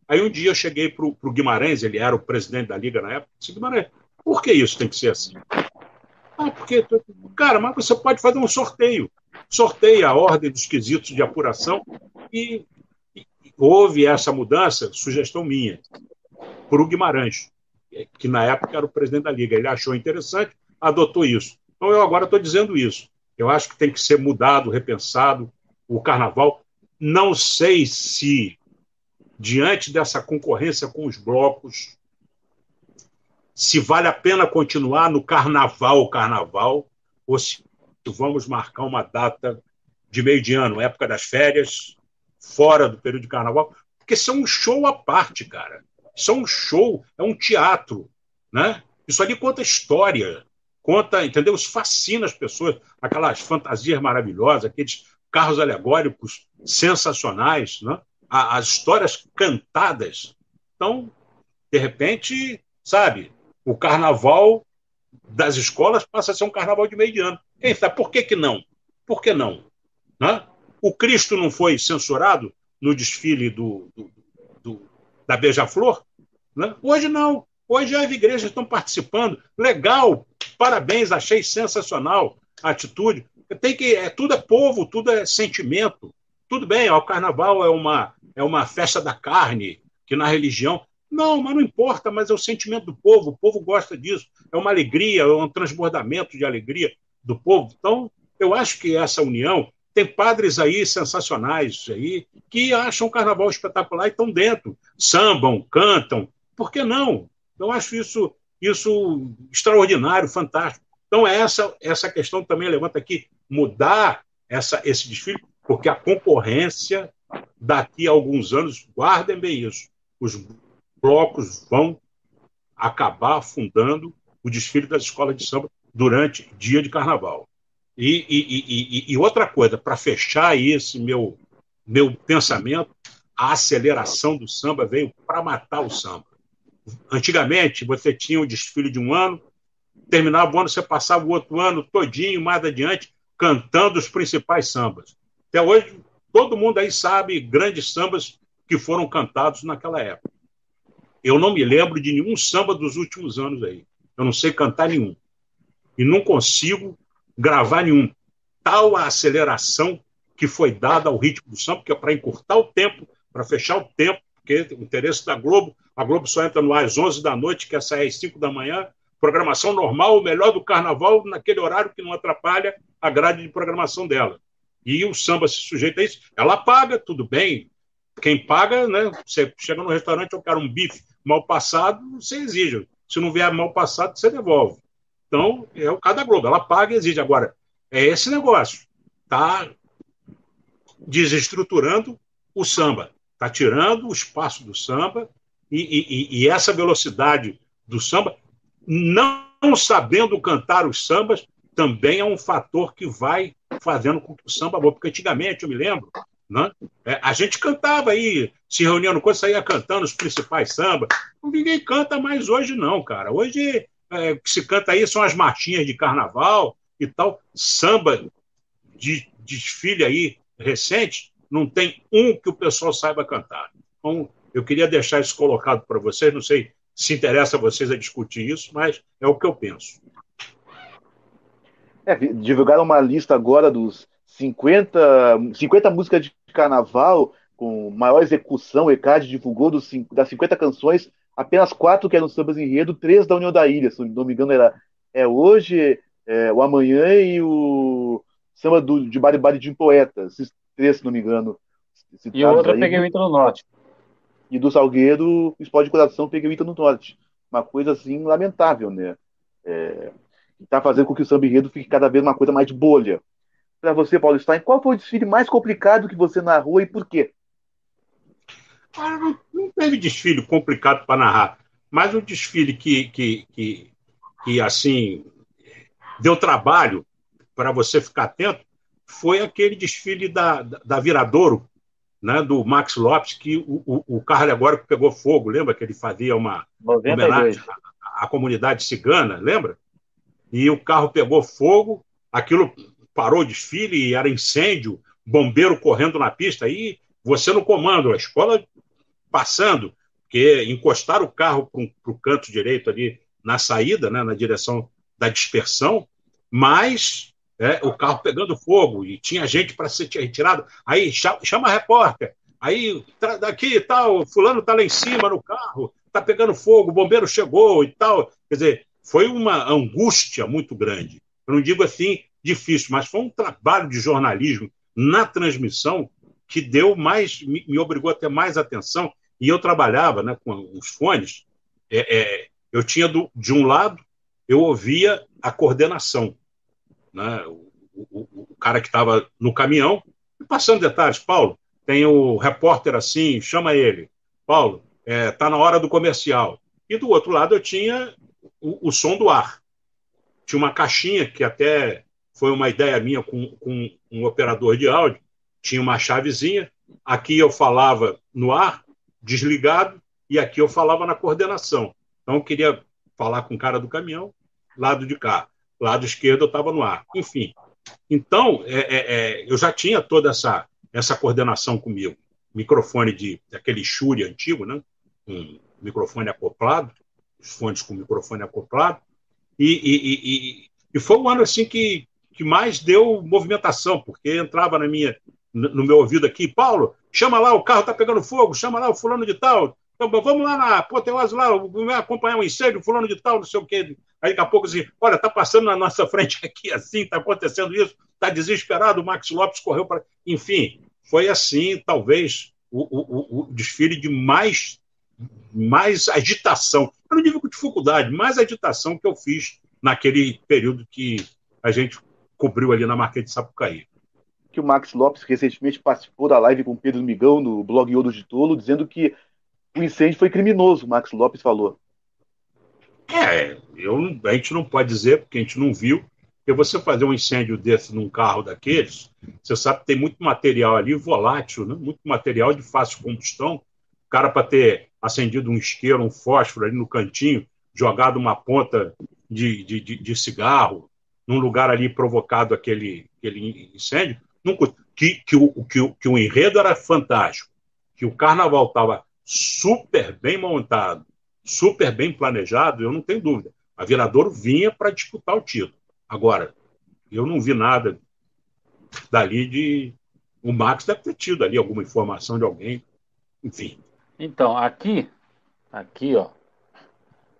Speaker 3: Aí um dia eu cheguei para o Guimarães, ele era o presidente da Liga na época, disse, Guimarães, por que isso tem que ser assim? Ah, porque, cara, mas você pode fazer um sorteio. Sorteia a ordem dos quesitos de apuração e, e houve essa mudança, sugestão minha, para o Guimarães, que na época era o presidente da Liga. Ele achou interessante, adotou isso. Então, eu agora estou dizendo isso. Eu acho que tem que ser mudado, repensado o carnaval. Não sei se, diante dessa concorrência com os blocos, se vale a pena continuar no carnaval, carnaval, ou se vamos marcar uma data de meio de ano, época das férias, fora do período de carnaval, porque isso é um show à parte, cara. Isso é um show, é um teatro, né? Isso ali conta história, conta, entendeu? Isso fascina as pessoas, aquelas fantasias maravilhosas, aqueles carros alegóricos sensacionais, né? as histórias cantadas. Então, de repente, sabe, o carnaval das escolas passa a ser um carnaval de meio de ano. Sabe? Por que, que não? Por que não? Né? O Cristo não foi censurado no desfile do, do da Beija-Flor? Né? Hoje não. Hoje as igrejas estão participando. Legal, parabéns, achei sensacional a atitude. Tem que, é, tudo é povo, tudo é sentimento. Tudo bem, ó, o carnaval é uma, é uma festa da carne, que na religião. Não, mas não importa, mas é o sentimento do povo, o povo gosta disso. É uma alegria, é um transbordamento de alegria do povo. Então, eu acho que essa união. Tem padres aí sensacionais aí que acham o carnaval espetacular e estão dentro. Sambam, cantam. Por que não? Eu acho isso, isso extraordinário, fantástico. Então, é essa, essa questão também levanta aqui, mudar essa, esse desfile, porque a concorrência, daqui a alguns anos, guardem bem isso, os blocos vão acabar afundando o desfile das escolas de samba durante dia de carnaval. E, e, e, e outra coisa, para fechar esse meu, meu pensamento, a aceleração do samba veio para matar o samba. Antigamente, você tinha o desfile de um ano, terminava o ano, você passava o outro ano todinho, mais adiante, cantando os principais sambas. Até hoje, todo mundo aí sabe grandes sambas que foram cantados naquela época. Eu não me lembro de nenhum samba dos últimos anos aí. Eu não sei cantar nenhum. E não consigo gravar nenhum. Tal a aceleração que foi dada ao ritmo do samba, que é para encurtar o tempo, para fechar o tempo, porque o interesse da Globo, a Globo só entra no ar às 11 da noite, quer sair às 5 da manhã, programação normal, o melhor do carnaval, naquele horário que não atrapalha a grade de programação dela. E o samba se sujeita a isso. Ela paga, tudo bem. Quem paga, né? Você chega no restaurante, eu quero um bife mal passado, você exige. Se não vier mal passado, você devolve. Então, é o cada Globo. Ela paga e exige. Agora, é esse negócio. Está desestruturando o samba. Está tirando o espaço do samba e, e, e essa velocidade do samba não sabendo cantar os sambas também é um fator que vai fazendo com que o samba porque antigamente, eu me lembro, né, é, a gente cantava aí, se reunia no coisa, saía cantando os principais sambas. Ninguém canta mais hoje, não, cara. Hoje é, que se canta aí são as marchinhas de carnaval e tal. Samba de desfile aí recente, não tem um que o pessoal saiba cantar. Então, eu queria deixar isso colocado para vocês, não sei se interessa a vocês a discutir isso, mas é o que eu penso.
Speaker 5: É, divulgaram uma lista agora dos 50, 50 músicas de carnaval com maior execução. O ECAD divulgou dos, das 50 canções, apenas quatro que eram sambas enredo, três da União da Ilha, se não me engano, era é hoje, é, o amanhã e o samba do, de Bari de Poetas, esses três, se não me engano.
Speaker 4: E o outro eu peguei o Inter no Norte.
Speaker 5: E do Salgueiro, Esporte de Coração, peguei o Inter no Norte. Uma coisa assim lamentável, né? É, está fazendo com que o samba enredo fique cada vez uma coisa mais de bolha. Para você, Paulo Stein, qual foi o desfile mais complicado que você narrou e por quê?
Speaker 3: Não, não, teve desfile complicado para narrar, mas um desfile que, que, que, que assim deu trabalho para você ficar atento foi aquele desfile da, da, Viradouro, né, do Max Lopes, que o, o, o carro alegórico pegou fogo, lembra que ele fazia uma 92. homenagem à, à comunidade cigana, lembra? E o carro pegou fogo, aquilo parou o desfile e era incêndio, bombeiro correndo na pista, e você no comando, a escola passando, porque encostaram o carro para o canto direito ali na saída, né, na direção da dispersão, mas é, o carro pegando fogo e tinha gente para ser retirado. Aí chama a repórter, aí tá, daqui e tal, fulano está lá em cima no carro, está pegando fogo, o bombeiro chegou e tal. Quer dizer, foi uma angústia muito grande. Eu não digo assim difícil, mas foi um trabalho de jornalismo na transmissão que deu mais, me, me obrigou a ter mais atenção. E eu trabalhava né, com os fones. É, é, eu tinha do, de um lado, eu ouvia a coordenação, né, o, o, o cara que estava no caminhão, passando detalhes. Paulo, tem o repórter assim, chama ele. Paulo, está é, tá na hora do comercial. E do outro lado eu tinha o, o, som do ar. Tinha uma caixinha que até foi uma ideia minha com, com um operador de áudio, tinha uma chavezinha. Aqui eu falava no ar, desligado, e aqui eu falava na coordenação. Então eu queria falar com o cara do caminhão, lado de cá. Lado esquerdo eu estava no ar. Enfim. Então, é, é, é, eu já tinha toda essa, essa coordenação comigo. Microfone de aquele Shure antigo, né? Um microfone acoplado, os fones com microfone acoplado. E, e, e, e, foi um ano assim que que mais deu movimentação, porque entrava na minha, no meu ouvido aqui, Paulo, chama lá, o carro está pegando fogo, chama lá o fulano de tal, então, vamos lá na apoteose lá, vamos acompanhar um incêndio, fulano de tal, não sei o quê. Aí daqui a pouco assim, olha, está passando na nossa frente aqui assim, está acontecendo isso, está desesperado, o Max Lopes correu para. Enfim, foi assim, talvez, o, o, o desfile de mais, mais agitação. Eu não digo com dificuldade, mais agitação que eu fiz naquele período que a gente cobriu ali na Marquês de Sapucaí.
Speaker 5: Que o Max Lopes recentemente participou da live com Pedro Migão no blog Ouro de Tolo, dizendo que o incêndio foi criminoso, o Max Lopes falou.
Speaker 3: É, eu, a gente não pode dizer, porque a gente não viu, porque você fazer um incêndio desse num carro daqueles, você sabe que tem muito material ali volátil, né? muito material de fácil combustão. O cara, para ter acendido um isqueiro, um fósforo ali no cantinho, jogado uma ponta de, de, de, de cigarro, num lugar ali provocado aquele, aquele incêndio, não, que, que, o, que, o, que o enredo era fantástico, que o carnaval estava super bem montado, super bem planejado, eu não tenho dúvida. A Viradouro vinha para disputar o título. Agora, eu não vi nada dali de. O Max deve ter tido ali alguma informação de alguém, enfim.
Speaker 4: Então, aqui, aqui, ó,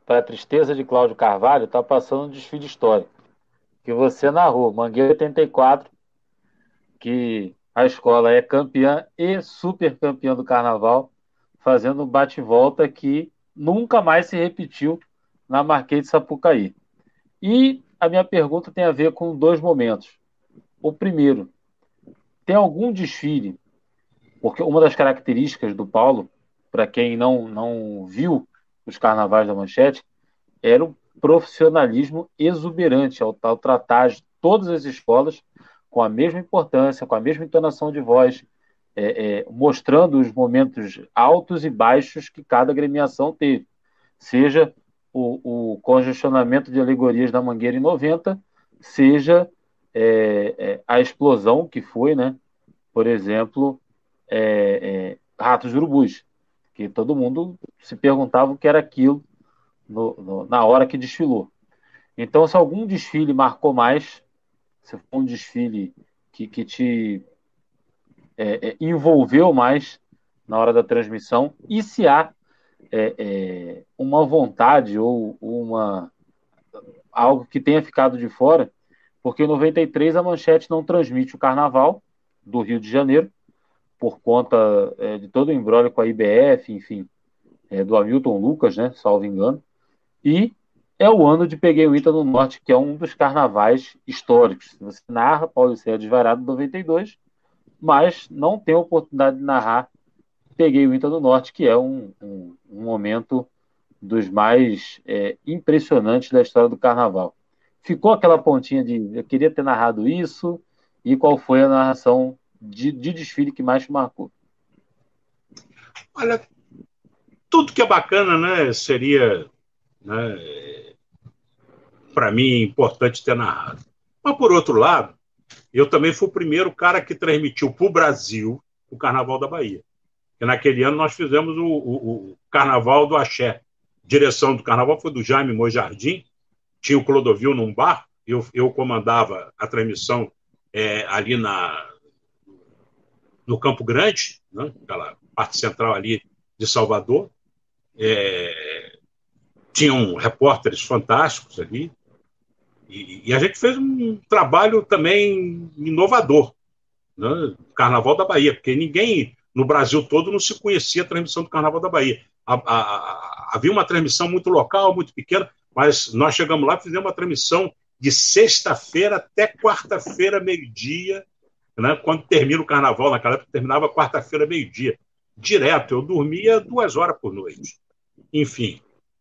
Speaker 4: para a tristeza de Cláudio Carvalho, está passando um desfile histórico. Que você narrou, Mangueira 84, que a escola é campeã e super campeã do carnaval, fazendo um bate-volta que nunca mais se repetiu na Marquês de Sapucaí. E a minha pergunta tem a ver com dois momentos. O primeiro, tem algum desfile? Porque uma das características do Paulo, para quem não, não viu os carnavais da Manchete, era o profissionalismo exuberante ao, ao tratar todas as escolas com a mesma importância, com a mesma entonação de voz, é, é, mostrando os momentos altos e baixos que cada agremiação teve. Seja o, o congestionamento de alegorias da Mangueira em 90, seja é, é, a explosão que foi, né? Por exemplo, é, é Ratos de Urubus, que todo mundo se perguntava o que era aquilo no, no, na hora que desfilou. Então, se algum desfile marcou mais, se foi um desfile que, que te é, é, envolveu mais na hora da transmissão, e se há é, é, uma vontade ou uma algo que tenha ficado de fora, porque em 93 a Manchete não transmite o Carnaval do Rio de Janeiro, por conta é, de todo o embrólio com a IBF, enfim, é, do Hamilton Lucas, né, salvo engano, e é o ano de Peguei o Ita no Norte, que é um dos carnavais históricos. Você narra Paulo Céia desvarado em 92, mas não tem oportunidade de narrar peguei o Inter do Norte, que é um, um, um momento dos mais é, impressionantes da história do Carnaval. Ficou aquela pontinha de eu queria ter narrado isso, e qual foi a narração de, de desfile que mais te marcou?
Speaker 3: Olha, tudo que é bacana, né, seria, né, para mim, importante ter narrado. Mas, por outro lado, eu também fui o primeiro cara que transmitiu para o Brasil o Carnaval da Bahia que naquele ano nós fizemos o, o, o Carnaval do Axé. Direção do Carnaval foi do Jaime Mojardim, tinha o Clodovil num bar, eu, eu comandava a transmissão é, ali na, no Campo Grande, né, aquela parte central ali de Salvador. É, tinham repórteres fantásticos ali. E, e, a gente fez um trabalho também inovador, né, Carnaval da Bahia, porque ninguém no Brasil todo não se conhecia a transmissão do Carnaval da Bahia. A, a, a, havia uma transmissão muito local, muito pequena, mas nós chegamos lá e fizemos uma transmissão de sexta-feira até quarta-feira, meio-dia, né, quando termina o Carnaval, naquela época terminava quarta-feira, meio-dia. Direto, eu dormia duas horas por noite. Enfim,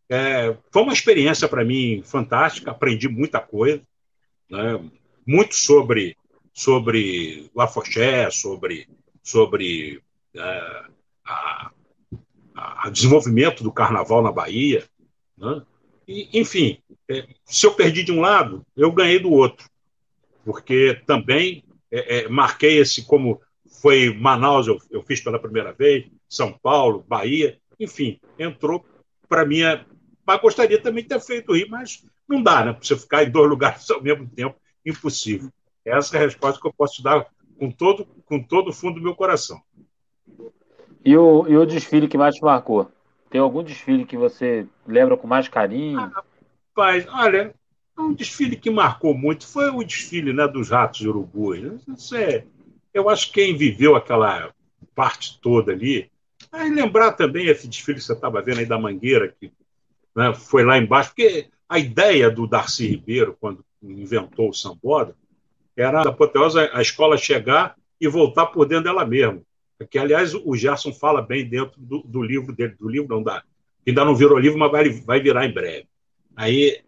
Speaker 3: é, foi uma experiência para mim fantástica, aprendi muita coisa, né, muito sobre, sobre Lafoché, sobre, sobre a, a, desenvolvimento do carnaval na Bahia. Né? E, enfim, é, se eu perdi de um lado, eu ganhei do outro, porque também é, é, marquei esse como foi Manaus, eu, eu, fiz pela primeira vez, São Paulo, Bahia, enfim, entrou para minha. Mas gostaria também de ter feito o Rio, mas não dá, né? Para você ficar em dois lugares ao mesmo tempo, impossível. Essa é a resposta que eu posso dar com todo, com todo o fundo do meu coração.
Speaker 4: E o, e o desfile que mais te marcou? Tem algum desfile que você lembra com mais carinho? Ah,
Speaker 3: rapaz, olha, um desfile que marcou muito foi o desfile né, dos ratos de urubu. Isso é, eu acho que quem viveu aquela parte toda ali. Aí lembrar também esse desfile que você estava vendo aí da Mangueira, que né, foi lá embaixo, porque a ideia do Darcy Ribeiro, quando inventou o Samboda, era a apoteose a escola chegar e voltar por dentro dela mesma. Que, aliás, o Gerson fala bem dentro do, do livro dele, do livro não dá, ainda não virou livro, mas vai, vai virar em breve. Aí,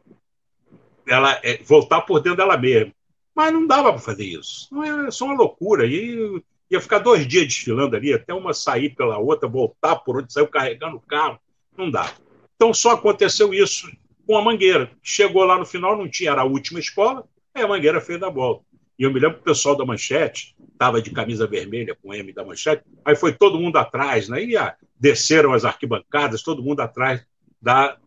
Speaker 3: ela é, voltar por dentro dela mesma. Mas não dava para fazer isso. Não é, é só uma loucura. E ia ficar dois dias desfilando ali, até uma sair pela outra, voltar por onde saiu carregando o carro. Não dá. Então só aconteceu isso com a Mangueira. Chegou lá no final, não tinha, era a última escola, aí a Mangueira fez a volta. E eu me lembro que o pessoal da Manchete estava de camisa vermelha com M da Manchete, aí foi todo mundo atrás, né? E ah, desceram as arquibancadas, todo mundo atrás da,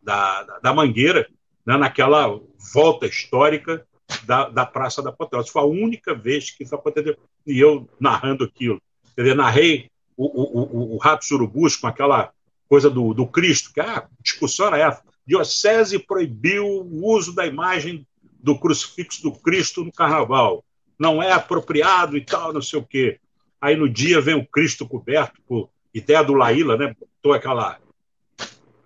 Speaker 3: da, da Mangueira, né? naquela volta histórica da, da Praça da Apoteose. Foi a única vez que isso aconteceu. E eu narrando aquilo. Quer dizer, narrei o, o, o, o Rato Surubus com aquela coisa do, do Cristo, que a discussão era essa. Diocese proibiu o uso da imagem do crucifixo do Cristo no carnaval. Não é apropriado e tal, não sei o quê. Aí no dia vem o Cristo coberto por ideia do Laíla, né? Botou aquela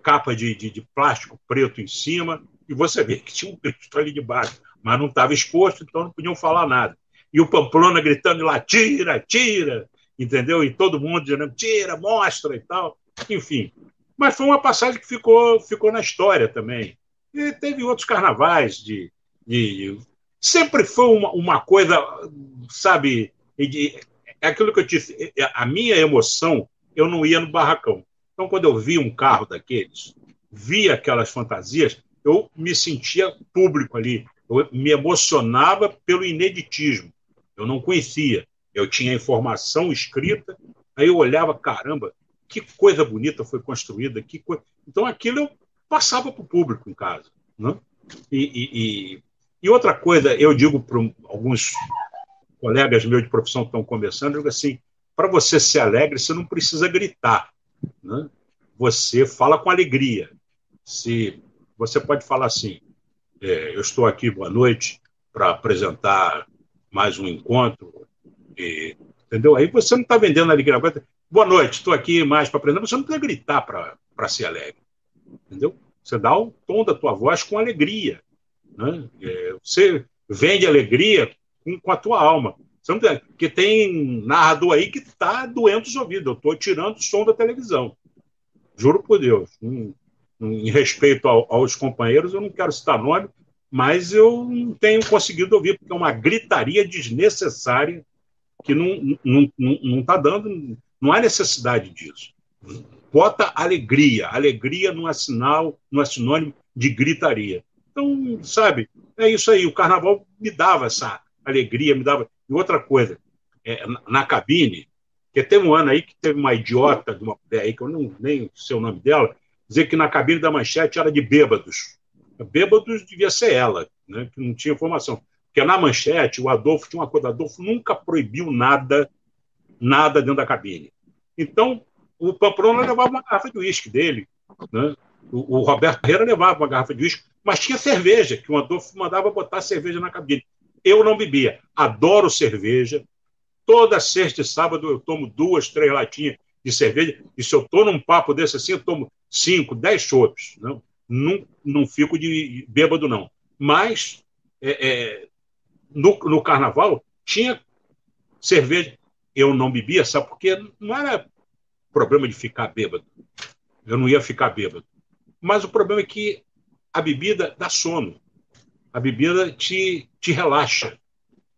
Speaker 3: capa de, de, de, plástico preto em cima e você vê que tinha um Cristo ali debaixo, mas não estava exposto, então não podiam falar nada. E o Pamplona gritando lá, tira, tira, entendeu? E todo mundo dizendo, tira, mostra e tal. Enfim. Mas foi uma passagem que ficou, ficou na história também. E teve outros carnavais de, de, sempre foi uma, uma coisa, sabe, de, é aquilo que eu disse, é, a minha emoção, eu não ia no barracão. Então, quando eu via um carro daqueles, via aquelas fantasias, eu me sentia público ali. Eu me emocionava pelo ineditismo. Eu não conhecia. Eu tinha informação escrita, aí eu olhava, caramba, que coisa bonita foi construída. Que co... Então, aquilo eu passava para o público em casa. Né? E, e, e outra coisa, eu digo para alguns colegas meus de profissão que estão começando, eu digo assim, para você ser alegre, você não precisa gritar. Né? Você fala com alegria. Se Você pode falar assim, é, eu estou aqui, boa noite, para apresentar mais um encontro, e, entendeu? Aí você não está vendendo alegria. Boa noite, estou aqui mais para apresentar. Você não precisa gritar para ser alegre, entendeu? Você dá o tom da tua voz com alegria. Né? É, você vende alegria com, com, a tua alma. Você não tem, porque tem narrador aí que está doendo os ouvidos. Eu estou tirando o som da televisão. Juro por Deus. Um, em respeito ao, aos companheiros, eu não quero citar nome, mas eu não tenho conseguido ouvir, porque é uma gritaria desnecessária que não está não, não, não tá dando, não há necessidade disso. Bota alegria. Alegria não é sinal, não é sinônimo de gritaria. Então, sabe, é isso aí. O carnaval me dava essa alegria, me dava. E outra coisa, é, na cabine, que teve um ano aí que teve uma idiota de uma mulher aí, que eu não nem sei o nome dela, dizer que na cabine da manchete era de bêbados. Bêbados devia ser ela, né, que não tinha informação. Porque na manchete, o Adolfo tinha uma coisa, Adolfo nunca proibiu nada, nada dentro da cabine. Então, o Pamplona levava uma garrafa de uísque dele, né? O, o Roberto Herrera levava uma garrafa de uísque, mas tinha cerveja, que o Adolfo mandava botar cerveja na cabine. Eu não bebia. Adoro cerveja. Toda sexta e sábado eu tomo duas, três latinhas de cerveja. E se eu estou num papo desse assim, eu tomo cinco, dez chopes. Não, não, não fico de bêbado, não. Mas é, é, no, no carnaval tinha cerveja. Eu não bebia, sabe? Porque não era problema de ficar bêbado. Eu não ia ficar bêbado. Mas o problema é que a bebida dá sono. A bebida te, te relaxa.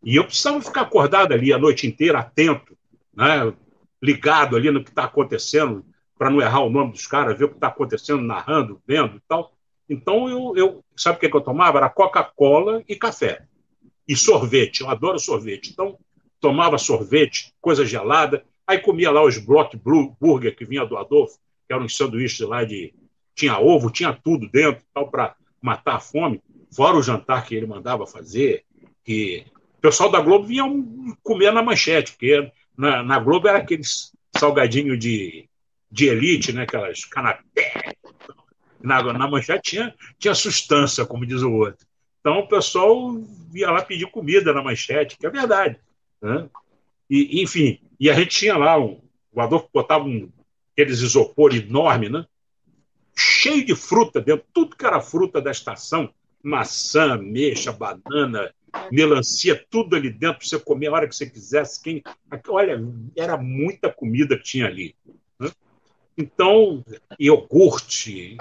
Speaker 3: E eu precisava ficar acordado ali a noite inteira, atento, né? ligado ali no que está acontecendo, para não errar o nome dos caras, ver o que está acontecendo, narrando, vendo e tal. Então, eu, eu sabe o que, que eu tomava? Era Coca-Cola e café. E sorvete, eu adoro sorvete. Então, tomava sorvete, coisa gelada, aí comia lá os Block Burger que vinha do Adolfo, que eram uns sanduíches lá de tinha ovo, tinha tudo dentro, tal, para matar a fome, fora o jantar que ele mandava fazer, que o pessoal da Globo vinha comer na manchete, porque na, na Globo era aqueles salgadinho de, de elite, né, aquelas canapé. Na, na manchete tinha, tinha sustância, como diz o outro. Então o pessoal ia lá pedir comida na manchete, que é verdade. Né? E, enfim, e a gente tinha lá, um, o Adolfo botava um, aqueles isopor enorme, né? cheio de fruta dentro, tudo que era fruta da estação, maçã, mexa, banana, melancia, tudo ali dentro, para você comer a hora que você quisesse. Quem... Olha, era muita comida que tinha ali. Né? Então, iogurte.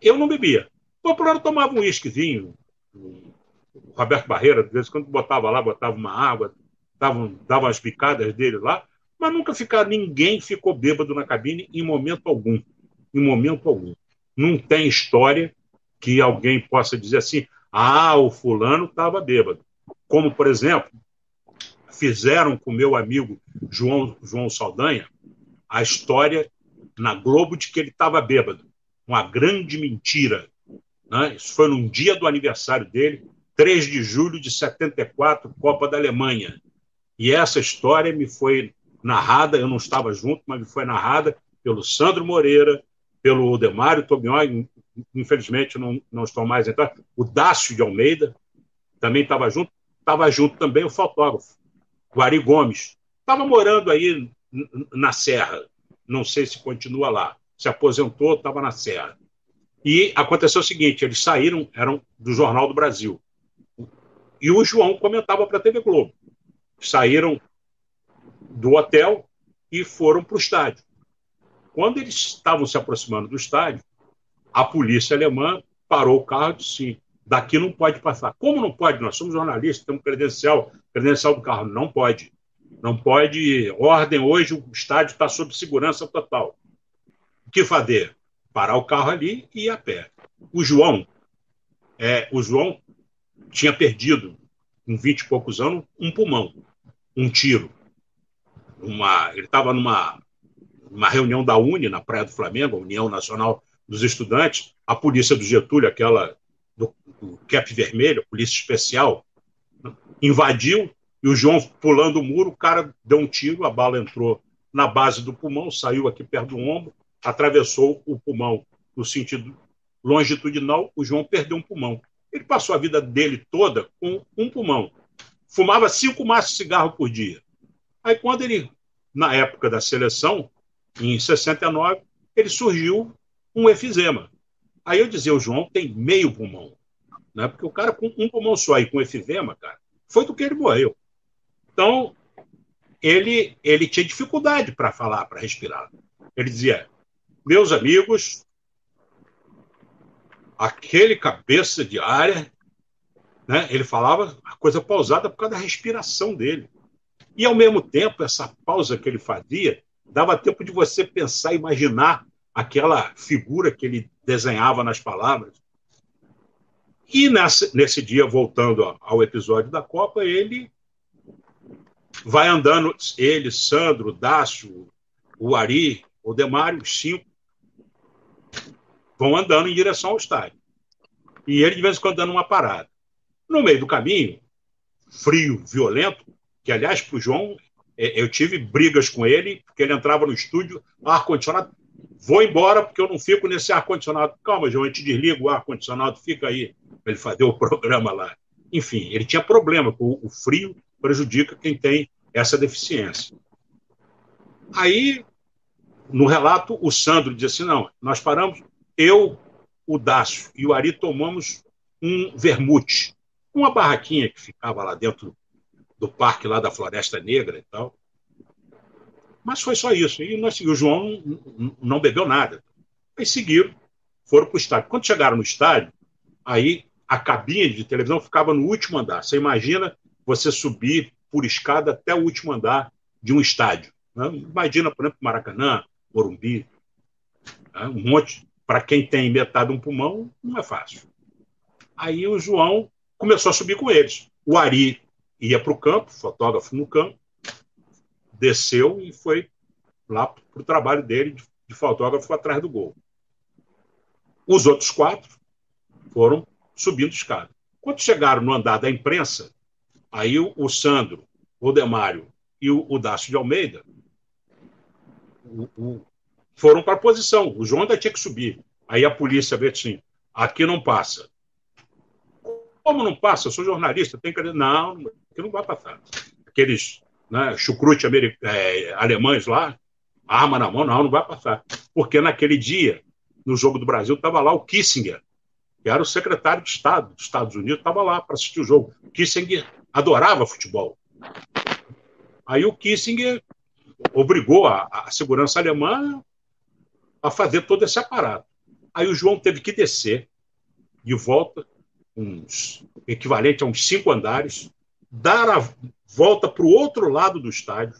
Speaker 3: Eu não bebia. O popular tomava um uísquezinho. O Roberto Barreira, de vez em quando botava lá, botava uma água, dava, dava as picadas dele lá, mas nunca ficar, ninguém ficou bêbado na cabine em momento algum. Em momento algum. Não tem história que alguém possa dizer assim: ah, o fulano estava bêbado. Como, por exemplo, fizeram com meu amigo João, João Saldanha a história na Globo de que ele estava bêbado. Uma grande mentira. Né? Isso foi num dia do aniversário dele, 3 de julho de 74, Copa da Alemanha. E essa história me foi narrada, eu não estava junto, mas me foi narrada pelo Sandro Moreira, pelo Demário Tobion, infelizmente não, não estão mais entrando, o Dácio de Almeida também estava junto, estava junto também o fotógrafo, o Ari Gomes. Estava morando aí na Serra, não sei se continua lá, se aposentou, estava na Serra. E aconteceu o seguinte: eles saíram, eram do Jornal do Brasil. E o João comentava para a TV Globo. Saíram do hotel e foram para o estádio. Quando eles estavam se aproximando do estádio, a polícia alemã parou o carro e disse: daqui não pode passar. Como não pode? Nós somos jornalistas, temos credencial, credencial do carro. Não pode. Não pode. Ordem hoje, o estádio está sob segurança total. O que fazer? Parar o carro ali e ir a pé. O João, é, o João tinha perdido, com 20 e poucos anos, um pulmão, um tiro. Uma, ele estava numa uma reunião da UNE, na Praia do Flamengo, a União Nacional dos Estudantes, a polícia do Getúlio, aquela do, do cap vermelho, polícia especial, invadiu e o João pulando o muro, o cara deu um tiro, a bala entrou na base do pulmão, saiu aqui perto do ombro, atravessou o pulmão no sentido longitudinal, o João perdeu um pulmão. Ele passou a vida dele toda com um pulmão. Fumava cinco maços de cigarro por dia. Aí, quando ele, na época da seleção, em 69, ele surgiu um efizema. Aí eu dizia, o João tem meio pulmão. Né? Porque o cara com um pulmão só e com efizema, cara, foi do que ele morreu. Então, ele, ele tinha dificuldade para falar, para respirar. Ele dizia, meus amigos, aquele cabeça de área, né, ele falava a coisa pausada por causa da respiração dele. E, ao mesmo tempo, essa pausa que ele fazia dava tempo de você pensar, imaginar aquela figura que ele desenhava nas palavras. E nessa, nesse dia, voltando ao episódio da Copa, ele vai andando, ele, Sandro, Dácio, o Ari, o Demário, os cinco, vão andando em direção ao estádio. E ele, de vez em quando, dando uma parada. No meio do caminho, frio, violento, que, aliás, para o João, é, eu tive brigas com ele, porque ele entrava no estúdio, ar-condicionado, vou embora porque eu não fico nesse ar-condicionado. Calma, João, a gente desliga o ar-condicionado, fica aí, para ele fazer o programa lá. Enfim, ele tinha problema o frio, prejudica quem tem essa deficiência. Aí, no relato, o Sandro disse assim: não, nós paramos, eu, o Dácio e o Ari tomamos um vermute, uma barraquinha que ficava lá dentro do parque lá da Floresta Negra e tal. Mas foi só isso. E nós, o João não bebeu nada. Aí seguiram, foram para o estádio. Quando chegaram no estádio, aí a cabine de televisão ficava no último andar. Você imagina você subir por escada até o último andar de um estádio. Né? Imagina, por exemplo, Maracanã, Morumbi. Né? Um monte. Para quem tem metade de um pulmão, não é fácil. Aí o João começou a subir com eles. O Ari ia para o campo, fotógrafo no campo, desceu e foi lá para o trabalho dele de, fotógrafo atrás do gol. Os outros quatro foram subindo escada. Quando chegaram no andar da imprensa, Aí o, o Sandro, o Demário e o, o Dácio de Almeida o, foram para a posição. O João ainda tinha que subir. Aí a polícia vê assim: aqui não passa. Como não passa? Eu sou jornalista, tem que. Não, aqui não vai passar. Aqueles né, chucrute é, alemães lá, arma na mão, não, não vai passar. Porque naquele dia, no Jogo do Brasil, estava lá o Kissinger, que era o secretário de Estado dos Estados Unidos, estava lá para assistir o jogo. Kissinger adorava futebol. Aí o Kissinger obrigou a, a segurança alemã a fazer todo esse aparato. Aí o João teve que descer de volta, uns equivalente a uns cinco andares, dar a volta para o outro lado do estádio,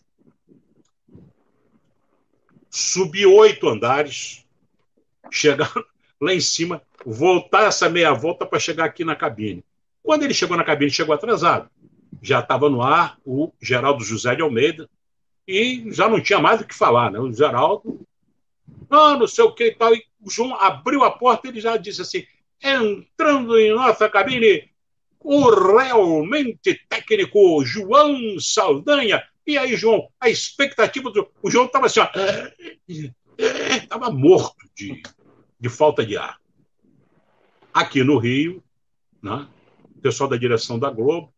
Speaker 3: subir oito andares, chegar lá em cima, voltar essa meia volta para chegar aqui na cabine. Quando ele chegou na cabine, chegou atrasado. Já estava no ar o Geraldo José de Almeida e já não tinha mais o que falar, né? O Geraldo, ah, não sei o que e tal. E o João abriu a porta e ele já disse assim: entrando em nossa cabine, o realmente técnico João Saldanha. E aí, João, a expectativa do. O João estava assim, estava morto de, de falta de ar. Aqui no Rio, né, o pessoal da direção da Globo,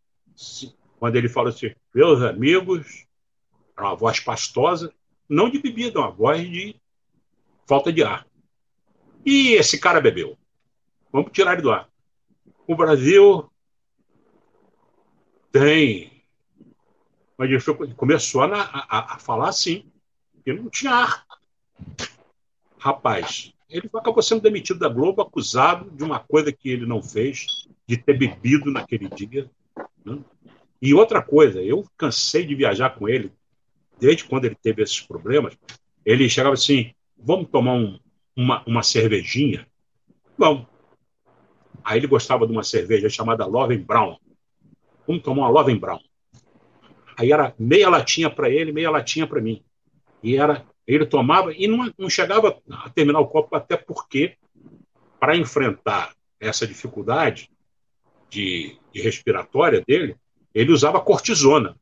Speaker 3: quando ele fala assim, meus amigos, uma voz pastosa, não de bebida, uma voz de falta de ar. E esse cara bebeu. Vamos tirar ele do ar. O Brasil tem. Mas começou a, a, a falar assim, que não tinha ar. Rapaz, ele acabou sendo demitido da Globo, acusado de uma coisa que ele não fez, de ter bebido naquele dia. Né? E outra coisa, eu cansei de viajar com ele, desde quando ele teve esses problemas. Ele chegava assim: vamos tomar um, uma, uma cervejinha? Vamos. Aí ele gostava de uma cerveja chamada Loven Brown. Vamos tomar uma Loven Brown. Aí era meia latinha para ele, meia latinha para mim. E era ele tomava e não, não chegava a terminar o copo, até porque, para enfrentar essa dificuldade de, de respiratória dele, ele usava cortisona,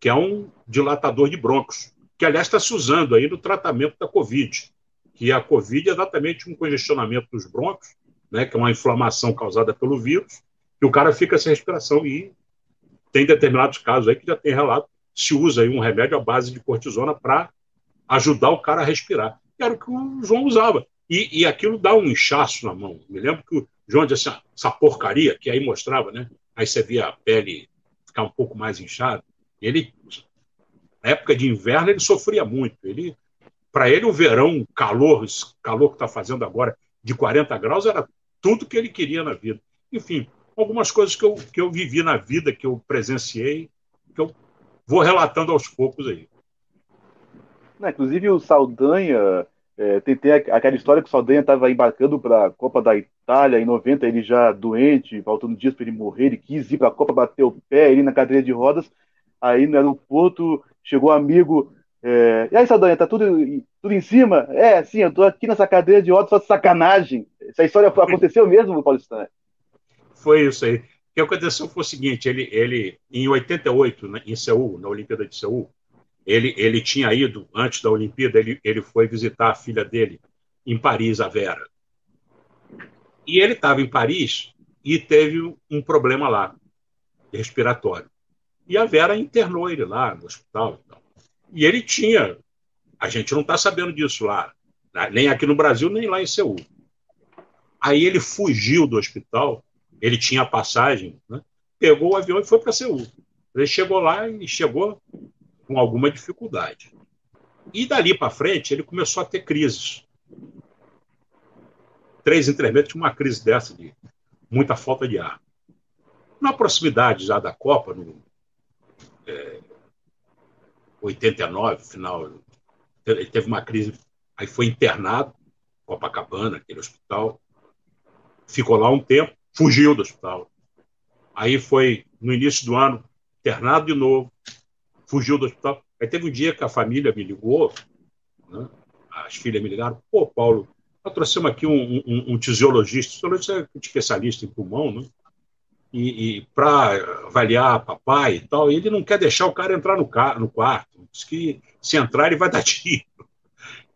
Speaker 3: que é um dilatador de broncos, que aliás está se usando aí no tratamento da Covid, que a Covid é exatamente um congestionamento dos broncos, né, que é uma inflamação causada pelo vírus, e o cara fica sem respiração e tem determinados casos aí que já tem relato, se usa aí um remédio à base de cortisona para ajudar o cara a respirar. Era o que o João usava. E, e aquilo dá um inchaço na mão. Me lembro que o João disse assim, essa porcaria, que aí mostrava, né? Aí você via a pele ficar um pouco mais inchada. Ele, na época de inverno, ele sofria muito. Ele, para ele, o verão, calor, esse calor que está fazendo agora, de 40 graus, era tudo que ele queria na vida. Enfim, algumas coisas que eu, que eu vivi na vida, que eu presenciei, que eu vou relatando aos poucos aí.
Speaker 5: Não, inclusive o Saldanha, é, tem, tem, aquela história que o Saldanha estava embarcando para a Copa da Itália, em 90 ele já doente, faltando dias para ele morrer, ele quis ir para a Copa, bater o pé, ele na cadeira de rodas, aí no aeroporto chegou um amigo, é, e aí Saldanha, tá tudo, tudo em cima? É, sim, eu tô aqui nessa cadeira de rodas, só sacanagem. Essa história aconteceu mesmo, Paulistano?
Speaker 3: Foi isso aí. O que aconteceu foi o seguinte, ele, ele em 88, né, em Seul, na Olimpíada de Seul, ele, ele tinha ido, antes da Olimpíada, ele, ele foi visitar a filha dele em Paris, a Vera. E ele estava em Paris e teve um problema lá, respiratório. E a Vera internou ele lá no hospital. E ele tinha, a gente não está sabendo disso lá, né, nem aqui no Brasil, nem lá em Seul. Aí ele fugiu do hospital, ele tinha passagem, né? pegou o avião e foi para Seul. Ele chegou lá e chegou com alguma dificuldade. E dali para frente, ele começou a ter crises. Três em três uma crise dessa de muita falta de ar. Na proximidade já da Copa, no é, 89, final, ele teve uma crise, aí foi internado, Copacabana, aquele hospital, ficou lá um tempo, fugiu do hospital. Aí foi, no início do ano, internado de novo, fugiu do hospital. Aí teve um dia que a família me ligou, né? as filhas me ligaram, pô, Paulo, nós trouxemos aqui um, um, um tisiologista, tisiologista é especialista em pulmão, né? E, e para avaliar papai e tal, e ele não quer deixar o cara entrar no, car no quarto, diz que se entrar ele vai dar tiro.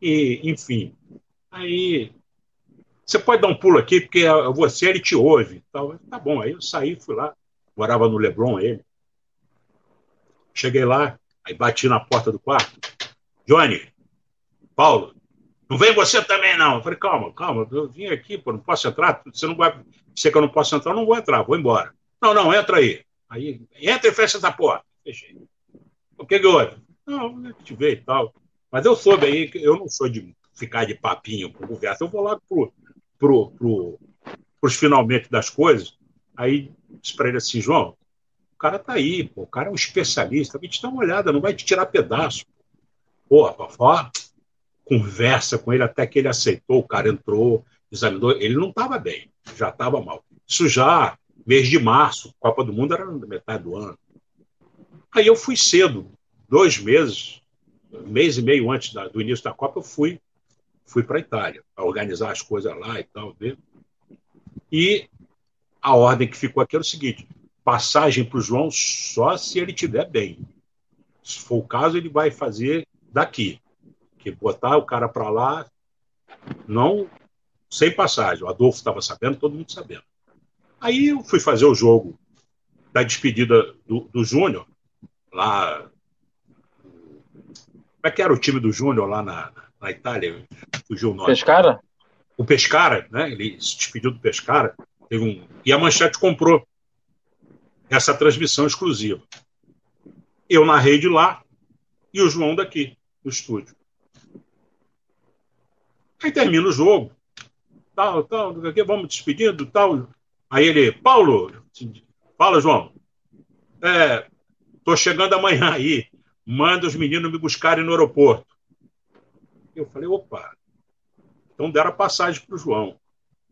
Speaker 3: E, enfim, aí você pode dar um pulo aqui, porque você ele te ouve. Tal. Tá bom, aí eu saí, fui lá, morava no Leblon ele. Cheguei lá, aí bati na porta do quarto. Johnny, Paulo, não vem você também, não. Eu falei, calma, calma, eu vim aqui, pô, não posso entrar. Você não vai. Você que eu não posso entrar, eu não vou entrar, vou embora. Não, não, entra aí. Aí, entra e fecha essa porta. Fechei. O que que houve? Não, eu te ver e tal. Mas eu soube aí eu não sou de ficar de papinho com conversa. Eu vou lá pro, pro, pro, pros finalmente das coisas. Aí disse para ele assim, João, o cara tá aí, pô, o cara é um especialista, vem te dar uma olhada, não vai te tirar pedaço. Pô, ó, conversa com ele até que ele aceitou, o cara entrou, examinou, ele não estava bem, já estava mal. Isso já mês de março, Copa do Mundo era metade do ano. Aí eu fui cedo, dois meses, mês e meio antes da, do início da Copa, eu fui, fui para a Itália, para organizar as coisas lá e tal. Ver. E a ordem que ficou aqui era o seguinte: passagem para o João só se ele estiver bem. Se for o caso, ele vai fazer daqui. Que botar o cara para lá, não sem passagem. O Adolfo estava sabendo, todo mundo sabendo. Aí eu fui fazer o jogo da despedida do, do Júnior, lá. Como é que era o time do Júnior lá na, na Itália?
Speaker 4: Fugiu o nome. Pescara?
Speaker 3: O Pescara, né? Ele se despediu do Pescara. Teve um... E a Manchete comprou essa transmissão exclusiva. Eu narrei de lá e o João daqui, no estúdio. Aí termina o jogo. Tal, tal, vamos despedindo, tal. Aí ele, Paulo, fala, João. É, tô chegando amanhã aí. Manda os meninos me buscarem no aeroporto. Eu falei, opa. Então deram a passagem para o João.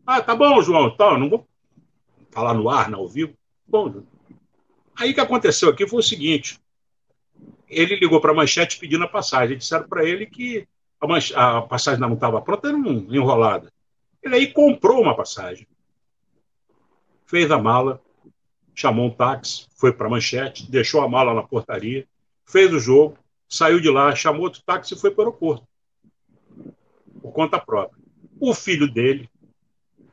Speaker 3: Ah, tá bom, João. Tá, não vou falar no ar, ao vivo. Bom, aí o que aconteceu aqui foi o seguinte: ele ligou para a manchete pedindo a passagem. Disseram para ele que a, a passagem não estava pronta, era um, enrolada. Ele aí comprou uma passagem fez a mala, chamou um táxi, foi para a manchete, deixou a mala na portaria, fez o jogo, saiu de lá, chamou outro táxi e foi para o aeroporto. Por conta própria. O filho dele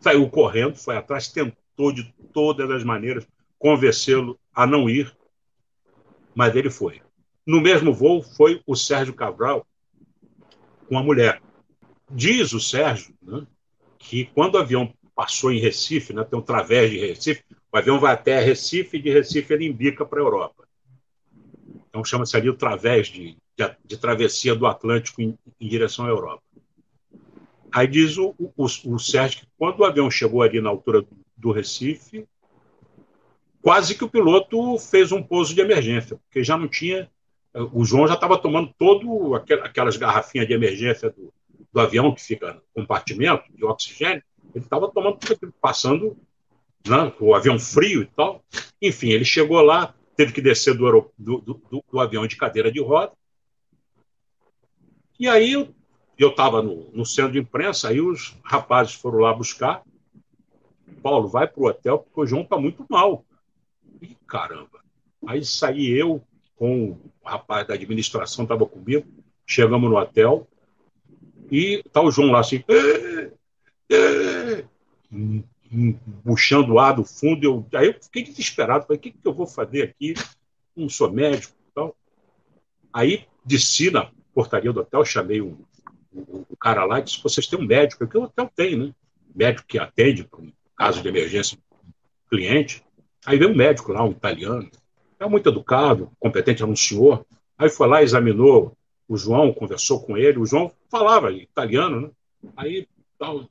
Speaker 3: saiu correndo, foi atrás, tentou de todas as maneiras convencê-lo a não ir, mas ele foi. No mesmo voo foi o Sérgio Cabral com a mulher. Diz o Sérgio né, que quando o avião passou em Recife, né? tem um través de Recife, o avião vai até Recife e de Recife ele embica para a Europa. Então chama-se ali o través de, de, de, travessia do Atlântico em, em, direção à Europa. Aí diz o, o, o Sérgio que quando o avião chegou ali na altura do, Recife, quase que o piloto fez um pouso de emergência, porque já não tinha. O João já estava tomando todo aquelas garrafinhas de emergência do, do avião que fica no compartimento de oxigênio, ele estava tomando passando né, o avião frio e tal. Enfim, ele chegou lá, teve que descer do, do, do, do avião de cadeira de roda. E aí eu estava no, no, centro de imprensa, aí os rapazes foram lá buscar. Paulo, vai para o hotel, porque o João está muito mal. E caramba. Aí saí eu com o rapaz da administração, estava comigo, chegamos no hotel, e tá o João lá assim, puxando ar do fundo. Eu, aí eu fiquei desesperado. Falei, o que, que eu vou fazer aqui? Não sou médico tal. Aí desci na portaria do hotel, chamei o, o, o cara lá e disse: vocês têm um médico? Porque o hotel tem, né? Médico que atende para um caso de emergência cliente. Aí veio um médico lá, um italiano, é muito educado, competente, era um senhor. Aí foi lá, examinou o João, conversou com ele. O João falava italiano, né? Aí tal,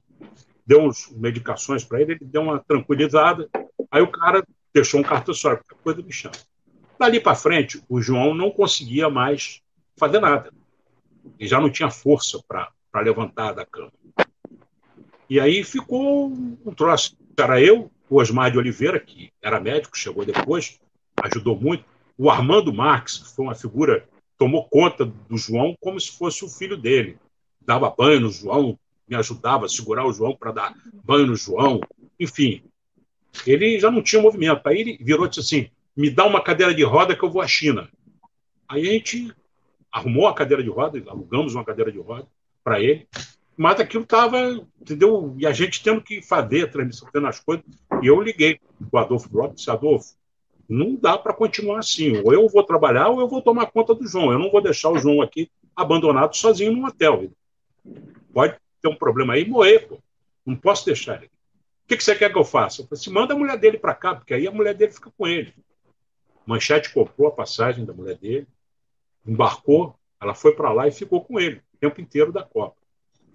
Speaker 3: deu medicações para ele, ele deu uma tranquilizada. Aí o cara deixou um cartão a coisa me chama. Dali para frente, o João não conseguia mais fazer nada. Ele já não tinha força para levantar da cama. E aí ficou um troço. Era eu, o Osmar de Oliveira, que era médico, chegou depois, ajudou muito. O Armando Marques, que foi uma figura, tomou conta do João como se fosse o filho dele. Dava banho no João, me ajudava a segurar o João para dar banho no João, enfim. Ele já não tinha movimento. Aí ele virou e disse assim: me dá uma cadeira de roda que eu vou à China. Aí a gente arrumou a cadeira de roda, alugamos uma cadeira de roda para ele, mas aquilo estava, entendeu? E a gente tendo que fazer a transmissão, tendo as coisas. E eu liguei para o Adolfo Brock e disse: Adolfo, não dá para continuar assim. Ou eu vou trabalhar ou eu vou tomar conta do João. Eu não vou deixar o João aqui abandonado sozinho no hotel. Pode ter um problema aí morrer, pô. Não posso deixar ele. O que, que você quer que eu faça? Eu falei assim, manda a mulher dele para cá, porque aí a mulher dele fica com ele. Manchete comprou a passagem da mulher dele, embarcou, ela foi para lá e ficou com ele o tempo inteiro da Copa.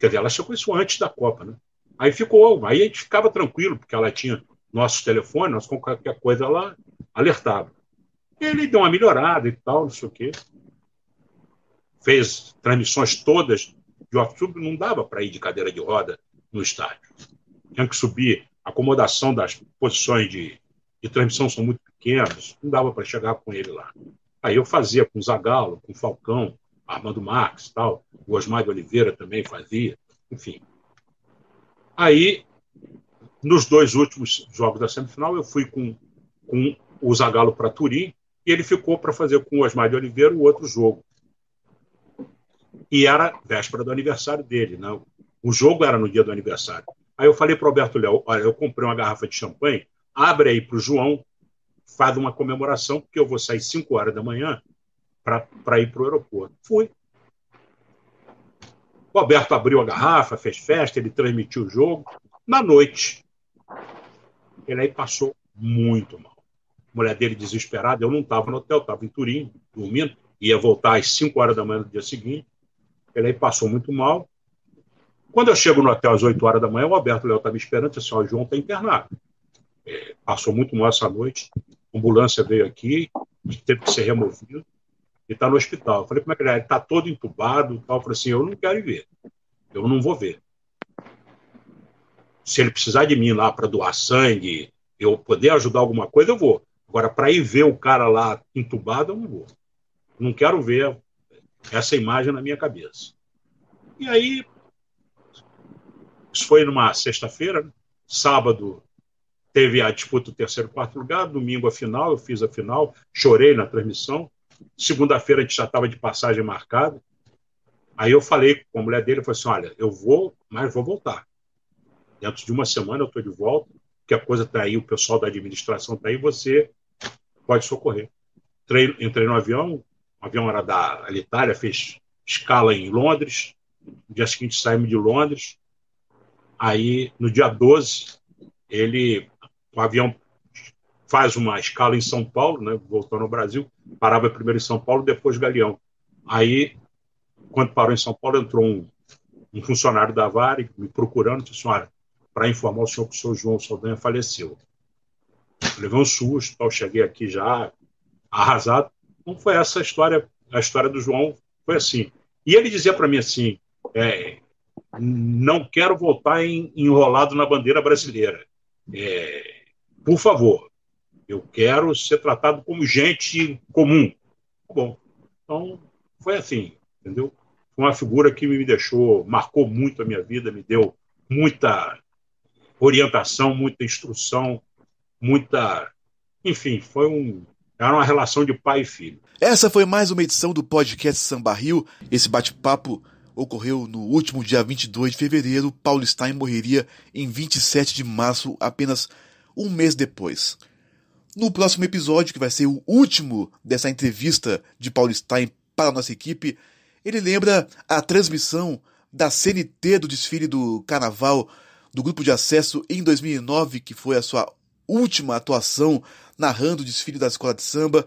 Speaker 3: Quer dizer, ela chegou isso antes da Copa, né? Aí ficou, aí a gente ficava tranquilo, porque ela tinha nossos telefones, nós com qualquer coisa ela alertava. Ele deu uma melhorada e tal, não sei o quê. Fez transmissões todas de off-tube, não dava para ir de cadeira de roda no estádio. Tinha que subir, a acomodação das posições de, de transmissão são muito pequenas, não dava para chegar com ele lá. Aí eu fazia com o Zagalo, com o Falcão, Armando Marques tal, o Osmar de Oliveira também fazia, enfim. Aí, nos dois últimos jogos da semifinal, eu fui com, com o Zagalo para Turim e ele ficou para fazer com o Osmar de Oliveira o outro jogo. E era véspera do aniversário dele, né? O jogo era no dia do aniversário. Aí eu falei para o Alberto Léo, olha, eu comprei uma garrafa de champanhe, abre aí para o João, faz uma comemoração, porque eu vou sair 5 horas da manhã para ir para o aeroporto. Fui. O Alberto abriu a garrafa, fez festa, ele transmitiu o jogo. Na noite, ele aí passou muito mal. A mulher dele desesperada, eu não estava no hotel, estava em Turim, dormindo, ia voltar às 5 horas da manhã do dia seguinte. Ele aí passou muito mal. Quando eu chego no hotel às 8 horas da manhã, o Alberto Léo estava me esperando disse assim, o João está internado. É, passou muito mal essa noite. A ambulância veio aqui, teve que ser removido e está no hospital. Eu falei, como é que ele é? Ele está todo entubado. Tal. Eu falei assim, eu não quero ir ver. Eu não vou ver. Se ele precisar de mim lá para doar sangue, eu poder ajudar alguma coisa, eu vou. Agora, para ir ver o cara lá entubado, eu não vou. Não quero ver essa imagem na minha cabeça. E aí, isso foi numa sexta-feira, né? sábado teve a disputa do terceiro e quarto lugar, domingo a final, eu fiz a final, chorei na transmissão, Segunda-feira a gente já estava de passagem marcada. Aí eu falei com a mulher dele, eu falei assim, olha, eu vou, mas vou voltar. Dentro de uma semana eu estou de volta, que a coisa está aí, o pessoal da administração está aí, você pode socorrer. Entrei, entrei no avião, o avião era da Itália, fez escala em Londres, no dia seguinte saímos de Londres, aí no dia 12, ele, o avião faz uma escala em São Paulo, né, voltando ao Brasil, parava primeiro em São Paulo, depois Galeão. Aí, quando parou em São Paulo, entrou um, um funcionário da Vare me procurando, disse, olha, para informar o senhor que o senhor João Saldanha faleceu. Eu levei um susto, tal, cheguei aqui já arrasado. Não foi essa a história, a história do João foi assim. E ele dizia para mim assim, é, não quero voltar em, enrolado na bandeira brasileira. É, por favor, eu quero ser tratado como gente comum. Tá bom. Então, foi assim, entendeu? Foi uma figura que me deixou, marcou muito a minha vida, me deu muita orientação, muita instrução, muita. Enfim, foi um. Era uma relação de pai e filho.
Speaker 1: Essa foi mais uma edição do podcast Samba Rio. Esse bate-papo ocorreu no último dia 22 de fevereiro. Paulo Stein morreria em 27 de março, apenas um mês depois. No próximo episódio, que vai ser o último dessa entrevista de Paulo Stein para a nossa equipe, ele lembra a transmissão da CNT do desfile do Carnaval do Grupo de Acesso em 2009, que foi a sua última atuação narrando o desfile da escola de samba.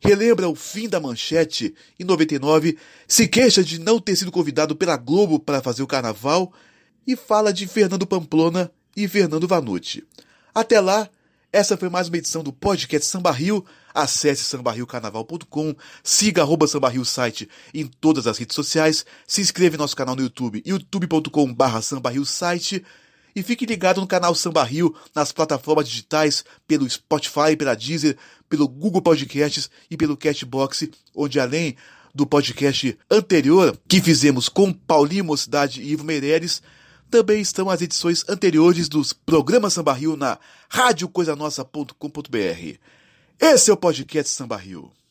Speaker 1: Relembra o fim da manchete em 99, se queixa de não ter sido convidado pela Globo para fazer o carnaval e fala de Fernando Pamplona e Fernando Vanucci. Até lá, essa foi mais uma edição do podcast Samba Rio. Acesse sambarriocarnaval.com, siga arroba Samba Rio site em todas as redes sociais, se inscreva em nosso canal no YouTube, youtube.com barra site e fique ligado no canal Samba Rio nas plataformas digitais, pelo Spotify, pela Deezer, pelo Google Podcasts e pelo Cashbox, onde além do podcast anterior que fizemos com Paulinho Mocidade e Ivo Meireles, também estão as edições anteriores dos programas Samba Rio na radiocoisanossa.com.br. Esse é o podcast Samba Rio.